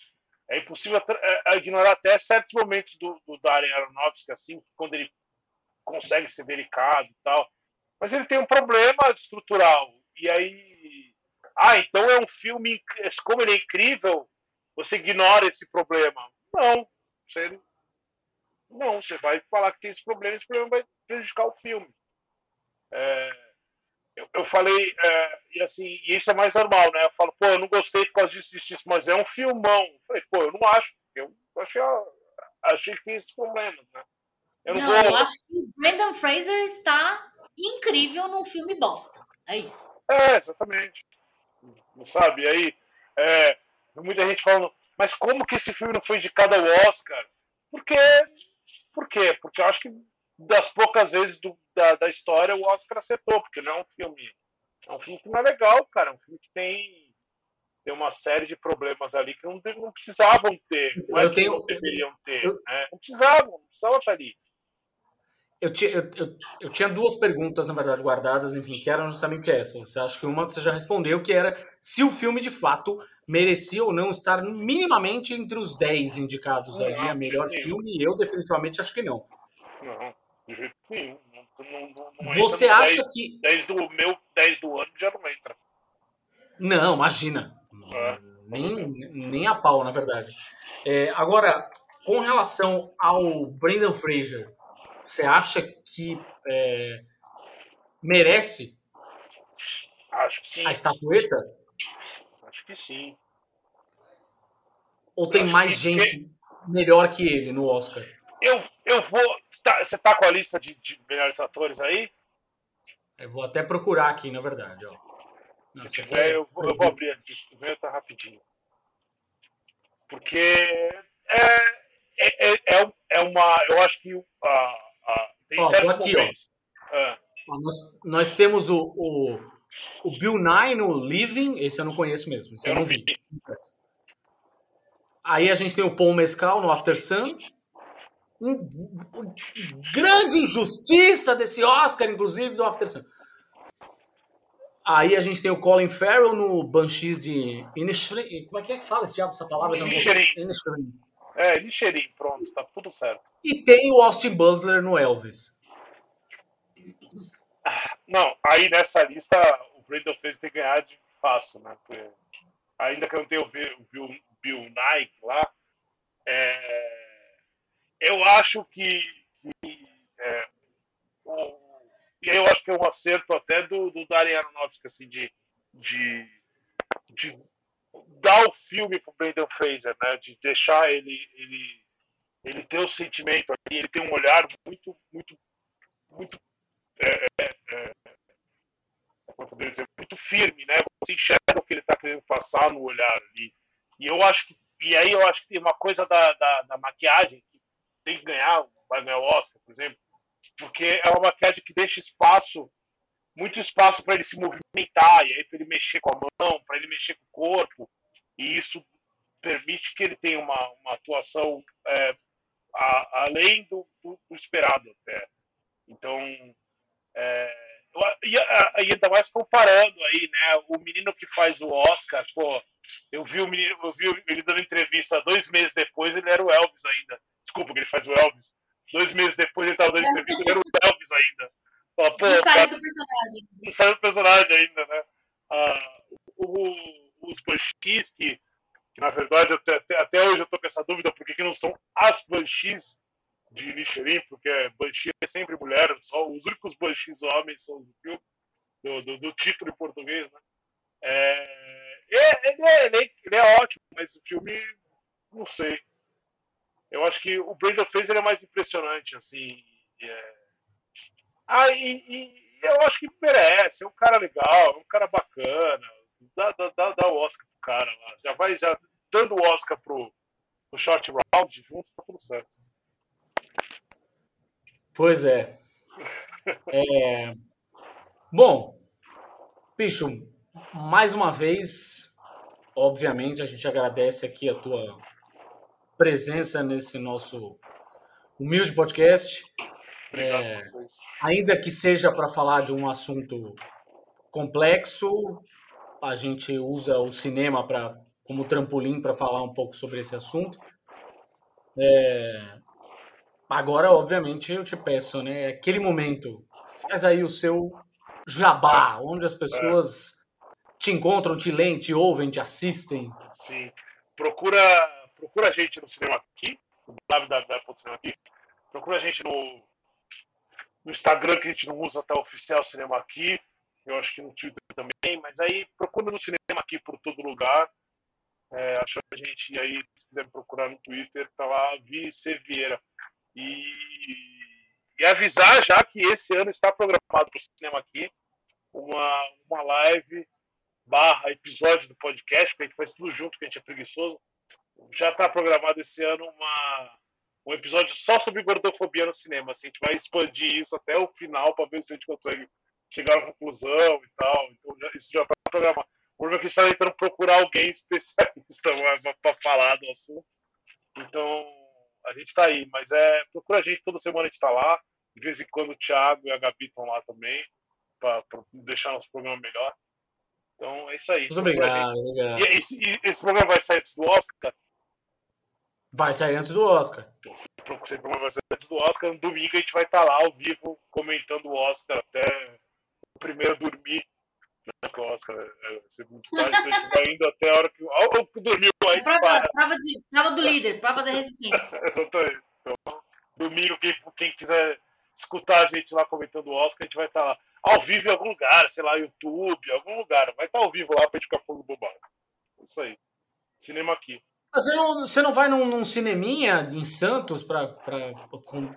[SPEAKER 3] É impossível é, ignorar até certos momentos do, do Darren Aronofsky, assim, quando ele consegue ser delicado e tal. Mas ele tem um problema estrutural. E aí. Ah, então é um filme. Como ele é incrível, você ignora esse problema. Não, você não, você vai falar que tem esse problema, esse problema vai prejudicar o filme. É, eu, eu, falei, é, e assim, e isso é mais normal, né? Eu falo, pô, eu não gostei por causa disso, disso, disso mas é um filmão. Eu falei, pô, eu não acho, eu achei, achei que tem esses problemas, né?
[SPEAKER 2] Eu não, não vou... eu acho que o Brendan Fraser está incrível num filme bosta. É isso.
[SPEAKER 3] É, exatamente. Não sabe? E aí, é, muita gente falando, mas como que esse filme não foi indicado ao Oscar? Porque, por quê? Porque eu acho que das poucas vezes do, da, da história o Oscar acertou, porque não é um filme. É um filme que não é legal, cara. É um filme que tem, tem uma série de problemas ali que não, não precisavam ter. Não é eu tenho, não deveriam ter. Eu, né? Não precisavam, não precisavam estar ali.
[SPEAKER 1] Eu, tinha, eu, eu, eu, tinha duas perguntas, na verdade, guardadas, enfim, que eram justamente essas. Acho que uma você já respondeu, que era se o filme de fato merecia ou não estar minimamente entre os 10 indicados não, ali a melhor filme, e eu definitivamente acho que não.
[SPEAKER 3] Não, de jeito nenhum. Não,
[SPEAKER 1] não, você acha 10, que.
[SPEAKER 3] 10 do meu 10 do ano já não entra.
[SPEAKER 1] Não, imagina. É. Nem, nem a pau, na verdade. É, agora, com relação ao Brendan Fraser, você acha que é, merece
[SPEAKER 3] Acho que sim.
[SPEAKER 1] a estatueta?
[SPEAKER 3] Acho que sim.
[SPEAKER 1] Ou tem mais gente melhor que ele no Oscar?
[SPEAKER 3] Eu, eu vou. Tá, você tá com a lista de, de, melhores atores aí?
[SPEAKER 1] Eu vou até procurar aqui, na verdade. Ó.
[SPEAKER 3] Não, Se tiver, eu, vou, eu vou abrir aqui. Vou tá rapidinho. Porque é, é, é, é uma. Eu acho que. Uh, tem ó, certos aqui, ó.
[SPEAKER 1] É. ó nós, nós temos o, o, o, Bill Nye no Living, esse eu não conheço mesmo, esse eu, eu não vi. vi. Aí a gente tem o Paul Mescal no After Sun. Um, um, grande injustiça desse Oscar, inclusive, do After Sun. Aí a gente tem o Colin Farrell no Banshees de Inisherin. Como é que é que fala esse diabo, essa palavra?
[SPEAKER 3] Inisherin. É, lixeirinho, pronto, tá tudo certo.
[SPEAKER 1] E tem o Austin Butler no Elvis.
[SPEAKER 3] Não, aí nessa lista o Brandon fez ter ganhado de fácil, né? Porque ainda que eu não tenha o Bill, Bill Nike lá, é, eu acho que, que é, o, e aí eu acho que é um acerto até do, do Darren Aronofsky, assim, de, de, de dar o filme pro Brendan Fraser, né? De deixar ele, ele, ele ter o sentimento ali, ele tem um olhar muito, muito, muito, é, é, é, dizer, muito firme, né? Você enxerga o que ele está querendo passar no olhar ali. E eu acho que, e aí eu acho que tem uma coisa da, da, da maquiagem que tem que ganhar, vai ganhar o Oscar, por exemplo, porque é uma maquiagem que deixa espaço muito espaço para ele se movimentar, e aí para ele mexer com a mão, para ele mexer com o corpo, e isso permite que ele tenha uma, uma atuação é, a, além do, do, do, esperado até. Então, é, e, e, ainda mais comparando aí, né, o menino que faz o Oscar, pô, eu vi o menino, eu vi ele dando entrevista dois meses depois, ele era o Elvis ainda. Desculpa que ele faz o Elvis. Dois meses depois ele estava dando entrevista, ele era o Elvis ainda.
[SPEAKER 2] Fala, Pô, não saiu do personagem.
[SPEAKER 3] Não saiu do personagem ainda, né? Ah, o, os Banshees, que, que na verdade até, até hoje eu tô com essa dúvida, por que não são as Banshees de Nichirin, porque Banshee é sempre mulher, só os únicos Banshees homens são do filme, do, do, do título em português, né? É, é, ele, é, ele, é, ele é ótimo, mas o filme, não sei. Eu acho que o Brandon Fraser é mais impressionante, assim. É, ah, e, e, eu acho que merece. É um cara legal, é um cara bacana. Dá, dá, dá, dá o Oscar pro cara lá. Já vai já dando o Oscar pro, pro short round junto, tá tudo certo.
[SPEAKER 1] Pois é. [laughs] é... Bom, bicho, mais uma vez, obviamente, a gente agradece aqui a tua presença nesse nosso humilde podcast. É, ainda que seja para falar de um assunto complexo, a gente usa o cinema para como trampolim para falar um pouco sobre esse assunto. É, agora, obviamente, eu te peço, né? Aquele momento, faz aí o seu jabá, onde as pessoas te encontram, te leem, te ouvem, te assistem.
[SPEAKER 3] Sim. Procura, procura a gente no cinema aqui, www.cinema aqui. Procura a gente no no Instagram, que a gente não usa até oficial Cinema Aqui, eu acho que no Twitter também, mas aí procura no Cinema Aqui por todo lugar. É, acha a gente aí, se quiser procurar no Twitter, tá lá, Vice Vieira. E, e avisar já que esse ano está programado para o Cinema Aqui uma, uma live barra episódio do podcast, porque a gente faz tudo junto, que a gente é preguiçoso. Já está programado esse ano uma um episódio só sobre gordofobia no cinema. Assim, a gente vai expandir isso até o final para ver se a gente consegue chegar à conclusão e tal. Então, já, isso já está programado. O problema é que a gente está tentando procurar alguém especialista [laughs] para falar do assunto. Então, a gente está aí. Mas é, procura a gente, toda semana a gente está lá. De vez em quando o Thiago e a Gabi estão lá também, para deixar nosso programa melhor. Então, é isso aí.
[SPEAKER 1] Muito obrigado, obrigado.
[SPEAKER 3] E, esse, e esse programa vai sair antes do Oscar,
[SPEAKER 1] Vai sair antes do Oscar.
[SPEAKER 3] Programa vai sair antes do Oscar, no domingo a gente vai estar lá ao vivo comentando o Oscar até o primeiro dormir. Né, que o Oscar é, é ser muito tarde, então a gente vai indo até a hora que. Ao, dormiu aí.
[SPEAKER 2] É prova, prova, de, prova do líder, prova da resistência. [laughs]
[SPEAKER 3] Exatamente. Então, domingo, quem, quem quiser escutar a gente lá comentando o Oscar, a gente vai estar lá. Ao vivo em algum lugar, sei lá, YouTube, algum lugar. Vai estar ao vivo lá pra gente ficar falando bobagem. Isso aí. Cinema aqui.
[SPEAKER 1] Você não, você não vai num, num cineminha em Santos para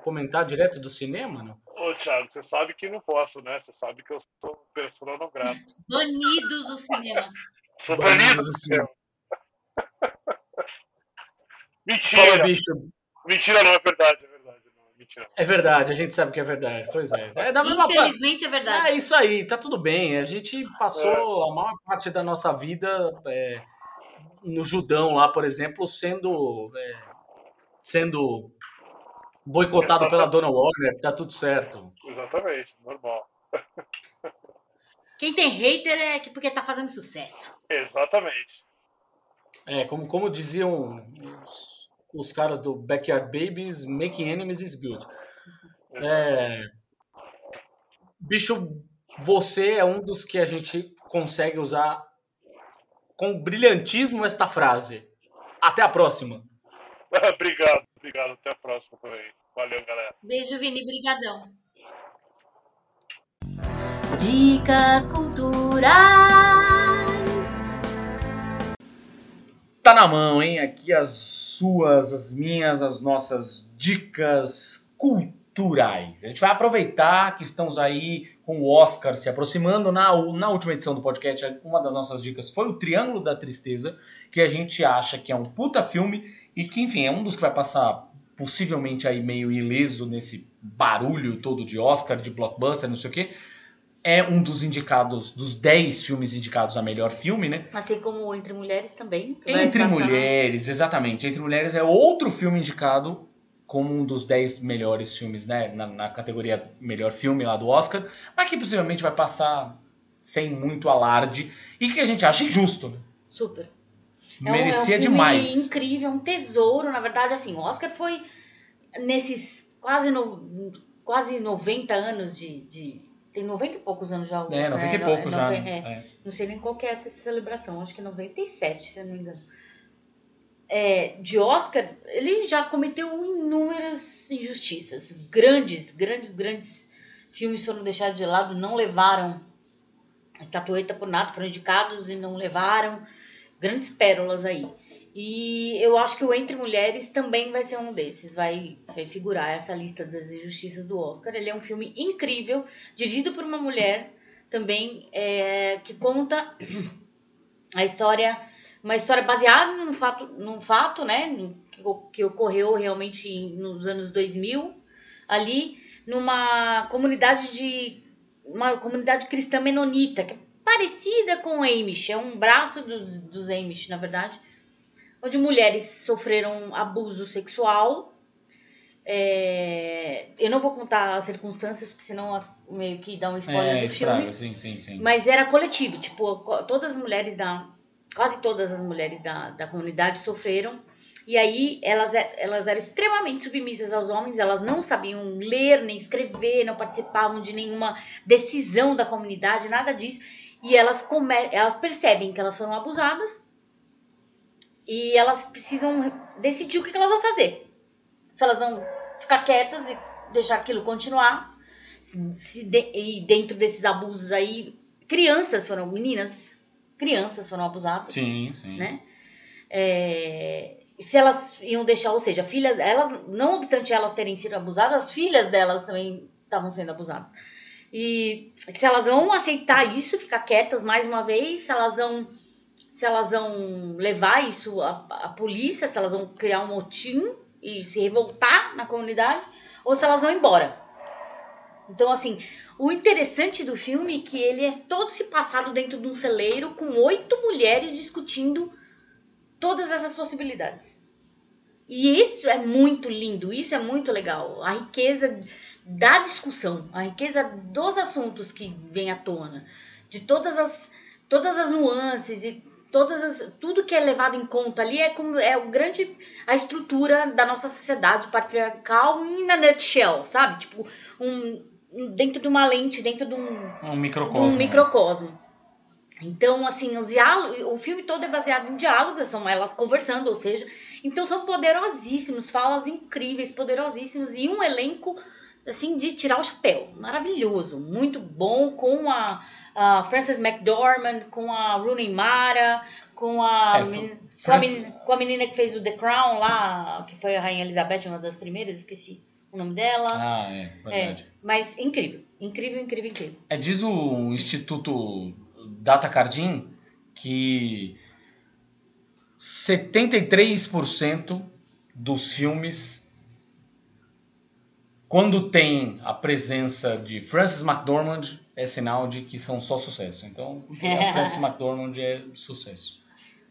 [SPEAKER 1] comentar direto do cinema, não?
[SPEAKER 3] Ô, Thiago, você sabe que não posso, né? Você sabe que eu sou pessoa não grata.
[SPEAKER 2] Banido do cinema.
[SPEAKER 3] Sou banido do cinema. [laughs]
[SPEAKER 1] Mentira. Fala, bicho.
[SPEAKER 3] Mentira não, é verdade, é verdade. Não, mentira.
[SPEAKER 1] É verdade, a gente sabe que é verdade. Pois é. é
[SPEAKER 2] da Infelizmente é verdade.
[SPEAKER 1] É isso aí, tá tudo bem. A gente passou é. a maior parte da nossa vida. É no Judão lá, por exemplo, sendo é, sendo boicotado pela Dona Warner, tá tudo certo.
[SPEAKER 3] Exatamente, normal.
[SPEAKER 2] Quem tem hater é porque tá fazendo sucesso.
[SPEAKER 3] Exatamente.
[SPEAKER 1] É, como, como diziam os, os caras do Backyard Babies, making enemies is good. É, bicho, você é um dos que a gente consegue usar
[SPEAKER 4] com brilhantismo esta frase. Até a próxima. [laughs]
[SPEAKER 3] obrigado, obrigado. Até a próxima também. Valeu, galera.
[SPEAKER 2] Beijo, Vini. Brigadão. Dicas culturais.
[SPEAKER 1] Tá na mão, hein? Aqui as suas, as minhas, as nossas dicas culturais. A gente vai aproveitar que estamos aí com o Oscar se aproximando. Na, na última edição do podcast, uma das nossas dicas foi o Triângulo da Tristeza, que a gente acha que é um puta filme e que, enfim, é um dos que vai passar possivelmente aí meio ileso nesse barulho todo de Oscar, de blockbuster, não sei o quê é um dos indicados, dos 10 filmes indicados a melhor filme, né?
[SPEAKER 2] Assim como Entre Mulheres também.
[SPEAKER 1] Entre Mulheres, exatamente. Entre Mulheres é outro filme indicado como um dos 10 melhores filmes, né? Na, na, categoria melhor filme lá do Oscar, mas que possivelmente vai passar sem muito alarde e que a gente acha injusto, né?
[SPEAKER 2] Super.
[SPEAKER 1] Merecia
[SPEAKER 2] é um, é um
[SPEAKER 1] demais.
[SPEAKER 2] incrível, um tesouro. Na verdade, assim, o Oscar foi nesses quase, no, quase 90 anos de, de tem 90 e poucos anos já.
[SPEAKER 1] É, 90 né? e poucos já.
[SPEAKER 2] É, é. Não sei nem qual que é essa celebração, acho que é 97, se eu não me engano. É, de Oscar, ele já cometeu inúmeras injustiças. Grandes, grandes, grandes filmes foram deixados de lado, não levaram a estatueta por nada, foram indicados e não levaram. Grandes pérolas aí. E eu acho que o Entre Mulheres também vai ser um desses, vai, vai figurar essa lista das injustiças do Oscar. Ele é um filme incrível, dirigido por uma mulher também, é, que conta a história, uma história baseada num fato, num fato né, que, que ocorreu realmente nos anos 2000, ali numa comunidade de uma comunidade cristã menonita, que é parecida com o Amish, é um braço do, dos Amish, na verdade onde mulheres sofreram abuso sexual. É... Eu não vou contar as circunstâncias, porque senão meio que dá um spoiler
[SPEAKER 1] é,
[SPEAKER 2] do
[SPEAKER 1] estraga,
[SPEAKER 2] filme.
[SPEAKER 1] Sim, sim, sim.
[SPEAKER 2] Mas era coletivo, tipo, todas as mulheres da. Quase todas as mulheres da, da comunidade sofreram. E aí elas, elas eram extremamente submissas aos homens, elas não sabiam ler nem escrever, não participavam de nenhuma decisão da comunidade, nada disso. E elas, come, elas percebem que elas foram abusadas e elas precisam decidir o que elas vão fazer. Se elas vão ficar quietas e deixar aquilo continuar. De, e dentro desses abusos aí, crianças foram, meninas, crianças foram abusadas.
[SPEAKER 1] Sim, sim.
[SPEAKER 2] Né? É, se elas iam deixar, ou seja, filhas, elas, não obstante elas terem sido abusadas, as filhas delas também estavam sendo abusadas. E se elas vão aceitar isso, ficar quietas mais uma vez, se elas vão se elas vão levar isso à, à polícia, se elas vão criar um motim e se revoltar na comunidade, ou se elas vão embora. Então, assim, o interessante do filme é que ele é todo se passado dentro de um celeiro com oito mulheres discutindo todas essas possibilidades. E isso é muito lindo, isso é muito legal. A riqueza da discussão, a riqueza dos assuntos que vem à tona, de todas as, todas as nuances e todas as, tudo que é levado em conta ali é como é o grande a estrutura da nossa sociedade patriarcal na nutshell, sabe? Tipo, um dentro de uma lente, dentro de um,
[SPEAKER 1] um microcosmo.
[SPEAKER 2] De um microcosmo. Então, assim, os diálogos, o filme todo é baseado em diálogos, são elas conversando, ou seja, então são poderosíssimos, falas incríveis, poderosíssimos e um elenco assim de tirar o chapéu, maravilhoso, muito bom com a a Frances McDormand, com a Rooney Mara, com a, é, menina, com, a menina, com a menina que fez o The Crown lá, que foi a Rainha Elizabeth, uma das primeiras, esqueci o nome dela.
[SPEAKER 1] Ah, é, verdade.
[SPEAKER 2] É, mas incrível, incrível, incrível, incrível.
[SPEAKER 1] É, diz o Instituto Data Cardim que 73% dos filmes quando tem a presença de Frances McDormand é sinal de que são só sucesso. Então, a [laughs] Frances McDormand é sucesso.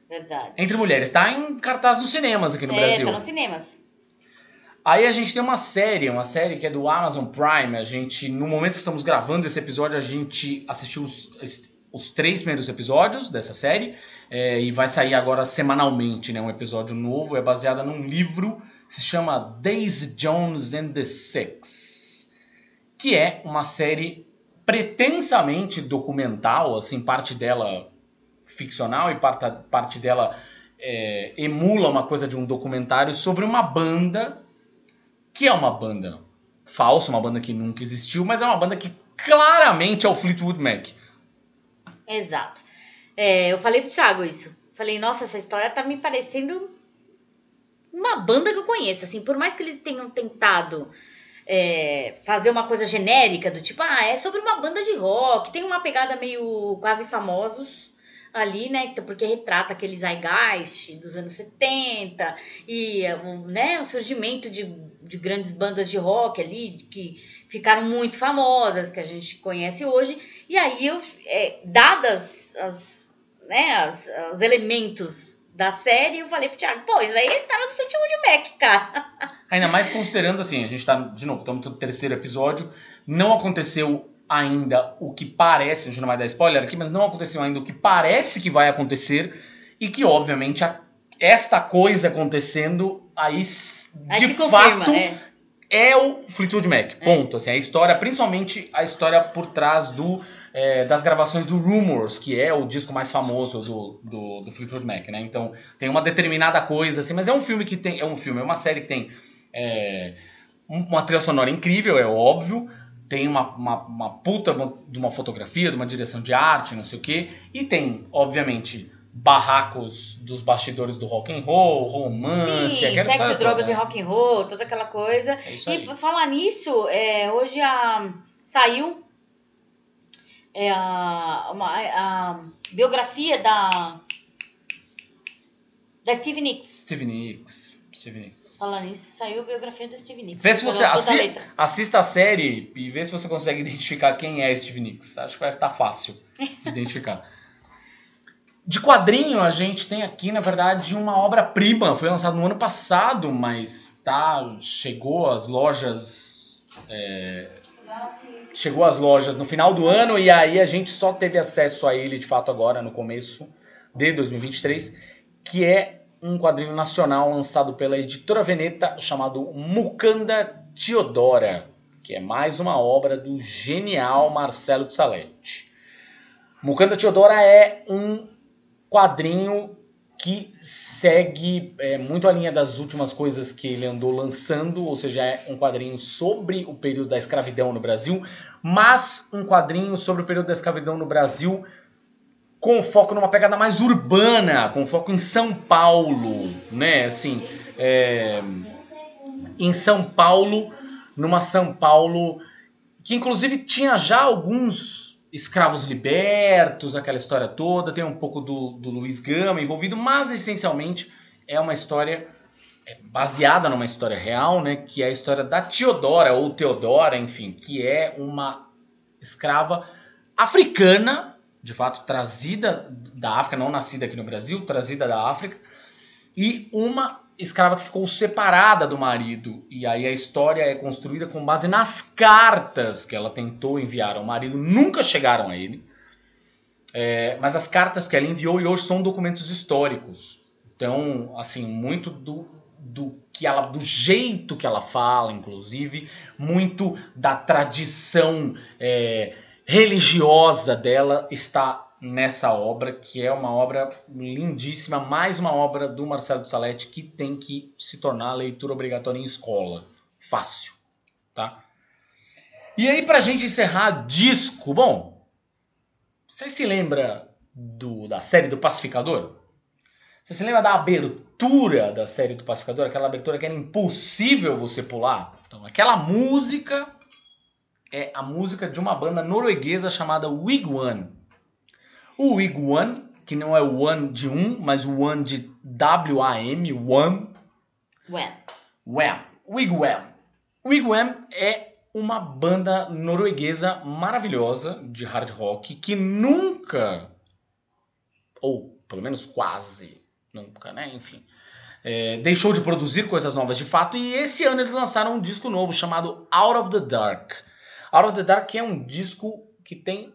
[SPEAKER 2] Verdade.
[SPEAKER 1] Entre Mulheres. Está em cartaz nos cinemas aqui no
[SPEAKER 2] é,
[SPEAKER 1] Brasil.
[SPEAKER 2] Tá nos cinemas.
[SPEAKER 1] Aí a gente tem uma série, uma série que é do Amazon Prime. A gente, no momento que estamos gravando esse episódio, a gente assistiu os, os três primeiros episódios dessa série. É, e vai sair agora semanalmente, né? Um episódio novo. É baseada num livro que se chama Daisy Jones and the Six. Que é uma série pretensamente documental, assim, parte dela ficcional e parte, parte dela é, emula uma coisa de um documentário sobre uma banda que é uma banda falsa, uma banda que nunca existiu, mas é uma banda que claramente é o Fleetwood Mac.
[SPEAKER 2] Exato. É, eu falei pro Thiago isso. Falei, nossa, essa história tá me parecendo uma banda que eu conheço. Assim, por mais que eles tenham tentado é, fazer uma coisa genérica, do tipo, ah, é sobre uma banda de rock, tem uma pegada meio quase famosos ali, né? Então, porque retrata aquele zeitgeist dos anos 70 e né, o surgimento de, de grandes bandas de rock ali que ficaram muito famosas, que a gente conhece hoje. E aí, eu, é, dadas as, né, as, os elementos da série, eu falei pro Thiago, pô, isso aí é a história do Fleetwood Mac, cara.
[SPEAKER 1] Ainda mais considerando assim, a gente tá, de novo, estamos no terceiro episódio, não aconteceu ainda o que parece, a gente não vai dar spoiler aqui, mas não aconteceu ainda o que parece que vai acontecer e que, obviamente, a, esta coisa acontecendo aí, aí de fato, é. é. o Fleetwood Mac, é. ponto. Assim, a história, principalmente a história por trás do é, das gravações do Rumors, que é o disco mais famoso do, do, do, Fleetwood Mac, né? Então tem uma determinada coisa, assim, mas é um filme que tem. É um filme, é uma série que tem é, uma trilha sonora incrível, é óbvio. Tem uma, uma, uma puta de uma fotografia, de uma direção de arte, não sei o quê. E tem, obviamente, barracos dos bastidores do rock and roll, romance,
[SPEAKER 2] Sim, sexo, drogas e rock and roll, toda aquela coisa. É e falar nisso, é, hoje a, saiu é a, uma, a biografia da da Steve Nicks.
[SPEAKER 1] Steve Nicks. Steve Nicks.
[SPEAKER 2] Falando nisso, saiu a biografia da Steve Nicks.
[SPEAKER 1] Vê se você assi assista a série e vê se você consegue identificar quem é Steve Nicks. Acho que vai estar fácil de [laughs] identificar. De quadrinho, a gente tem aqui, na verdade, uma obra-prima. Foi lançado no ano passado, mas tá, chegou às lojas. É, chegou às lojas no final do ano e aí a gente só teve acesso a ele de fato agora no começo de 2023, que é um quadrinho nacional lançado pela editora Veneta chamado Mukanda Teodora, que é mais uma obra do genial Marcelo de Salete. Mukanda Teodora é um quadrinho que segue é, muito a linha das últimas coisas que ele andou lançando, ou seja, é um quadrinho sobre o período da escravidão no Brasil, mas um quadrinho sobre o período da escravidão no Brasil com foco numa pegada mais urbana, com foco em São Paulo, né? Assim, é, em São Paulo, numa São Paulo que inclusive tinha já alguns escravos libertos, aquela história toda, tem um pouco do, do Luiz Gama envolvido, mas essencialmente é uma história é, baseada numa história real, né, que é a história da Teodora, ou Teodora, enfim, que é uma escrava africana, de fato trazida da África, não nascida aqui no Brasil, trazida da África, e uma escrava que ficou separada do marido. E aí a história é construída com base nas cartas que ela tentou enviar ao marido, nunca chegaram a ele. É, mas as cartas que ela enviou e hoje são documentos históricos. Então, assim, muito do, do que ela, do jeito que ela fala, inclusive, muito da tradição é, religiosa dela está nessa obra, que é uma obra lindíssima, mais uma obra do Marcelo Salete que tem que se tornar leitura obrigatória em escola. Fácil, tá? E aí, pra gente encerrar, disco. Bom, você se lembra do, da série do Pacificador? Você se lembra da abertura da série do Pacificador? Aquela abertura que era impossível você pular? Então, aquela música é a música de uma banda norueguesa chamada Wigwam. O Iguan, que não é o One de um, mas o One de W-A-M, One.
[SPEAKER 2] Wham.
[SPEAKER 1] Wham. Wigwam. Wigwam é uma banda norueguesa maravilhosa de hard rock que nunca, ou pelo menos quase nunca, né? Enfim, é, deixou de produzir coisas novas de fato. E esse ano eles lançaram um disco novo chamado Out of the Dark. Out of the Dark é um disco que tem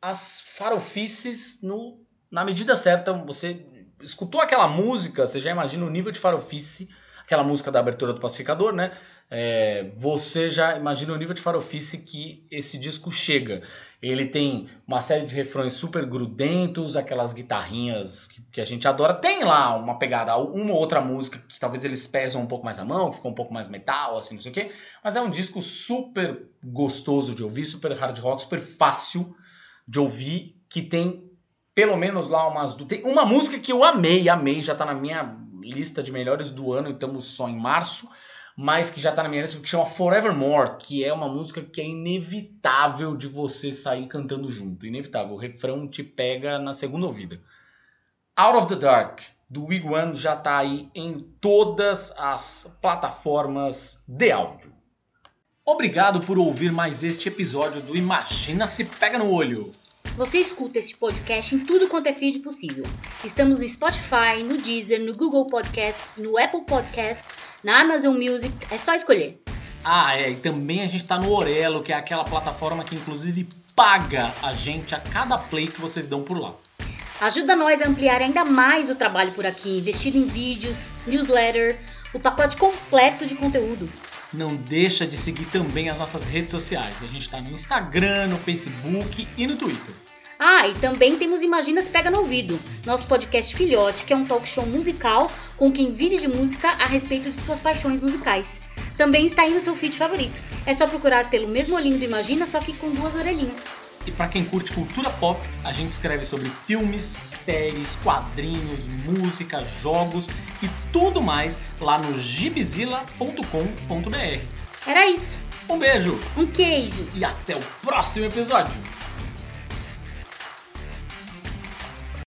[SPEAKER 1] as farofices no, na medida certa. Você escutou aquela música, você já imagina o nível de farofice. aquela música da abertura do Pacificador, né? É, você já imagina o nível de farofice que esse disco chega. Ele tem uma série de refrões super grudentos, aquelas guitarrinhas que, que, a gente adora. Tem lá uma pegada, uma ou outra música que talvez eles pesam um pouco mais a mão, que ficou um pouco mais metal, assim, não sei o quê. Mas é um disco super gostoso de ouvir, super hard rock, super fácil de ouvir, que tem pelo menos lá umas. Tem uma música que eu amei, amei, já tá na minha lista de melhores do ano, estamos só em março mas que já tá na minha lista, que chama Forevermore, que é uma música que é inevitável de você sair cantando junto. Inevitável. O refrão te pega na segunda ouvida. Out of the Dark, do Wigwam, já tá aí em todas as plataformas de áudio. Obrigado por ouvir mais este episódio do Imagina se Pega no Olho.
[SPEAKER 2] Você escuta este podcast em tudo quanto é feed possível. Estamos no Spotify, no Deezer, no Google Podcasts, no Apple Podcasts, na Amazon Music, é só escolher.
[SPEAKER 1] Ah, é, e também a gente está no Orelo, que é aquela plataforma que inclusive paga a gente a cada play que vocês dão por lá.
[SPEAKER 2] Ajuda nós a ampliar ainda mais o trabalho por aqui, investindo em vídeos, newsletter, o pacote completo de conteúdo
[SPEAKER 1] não deixa de seguir também as nossas redes sociais. A gente está no Instagram, no Facebook e no Twitter.
[SPEAKER 2] Ah, e também temos Imagina se Pega no Ouvido, nosso podcast filhote, que é um talk show musical com quem vive de música a respeito de suas paixões musicais. Também está aí no seu feed favorito. É só procurar pelo mesmo olhinho do Imagina, só que com duas orelhinhas.
[SPEAKER 1] E para quem curte cultura pop, a gente escreve sobre filmes, séries, quadrinhos, música, jogos e tudo mais lá no gibizila.com.br.
[SPEAKER 2] Era isso.
[SPEAKER 1] Um beijo.
[SPEAKER 2] Um queijo.
[SPEAKER 1] E até o próximo episódio.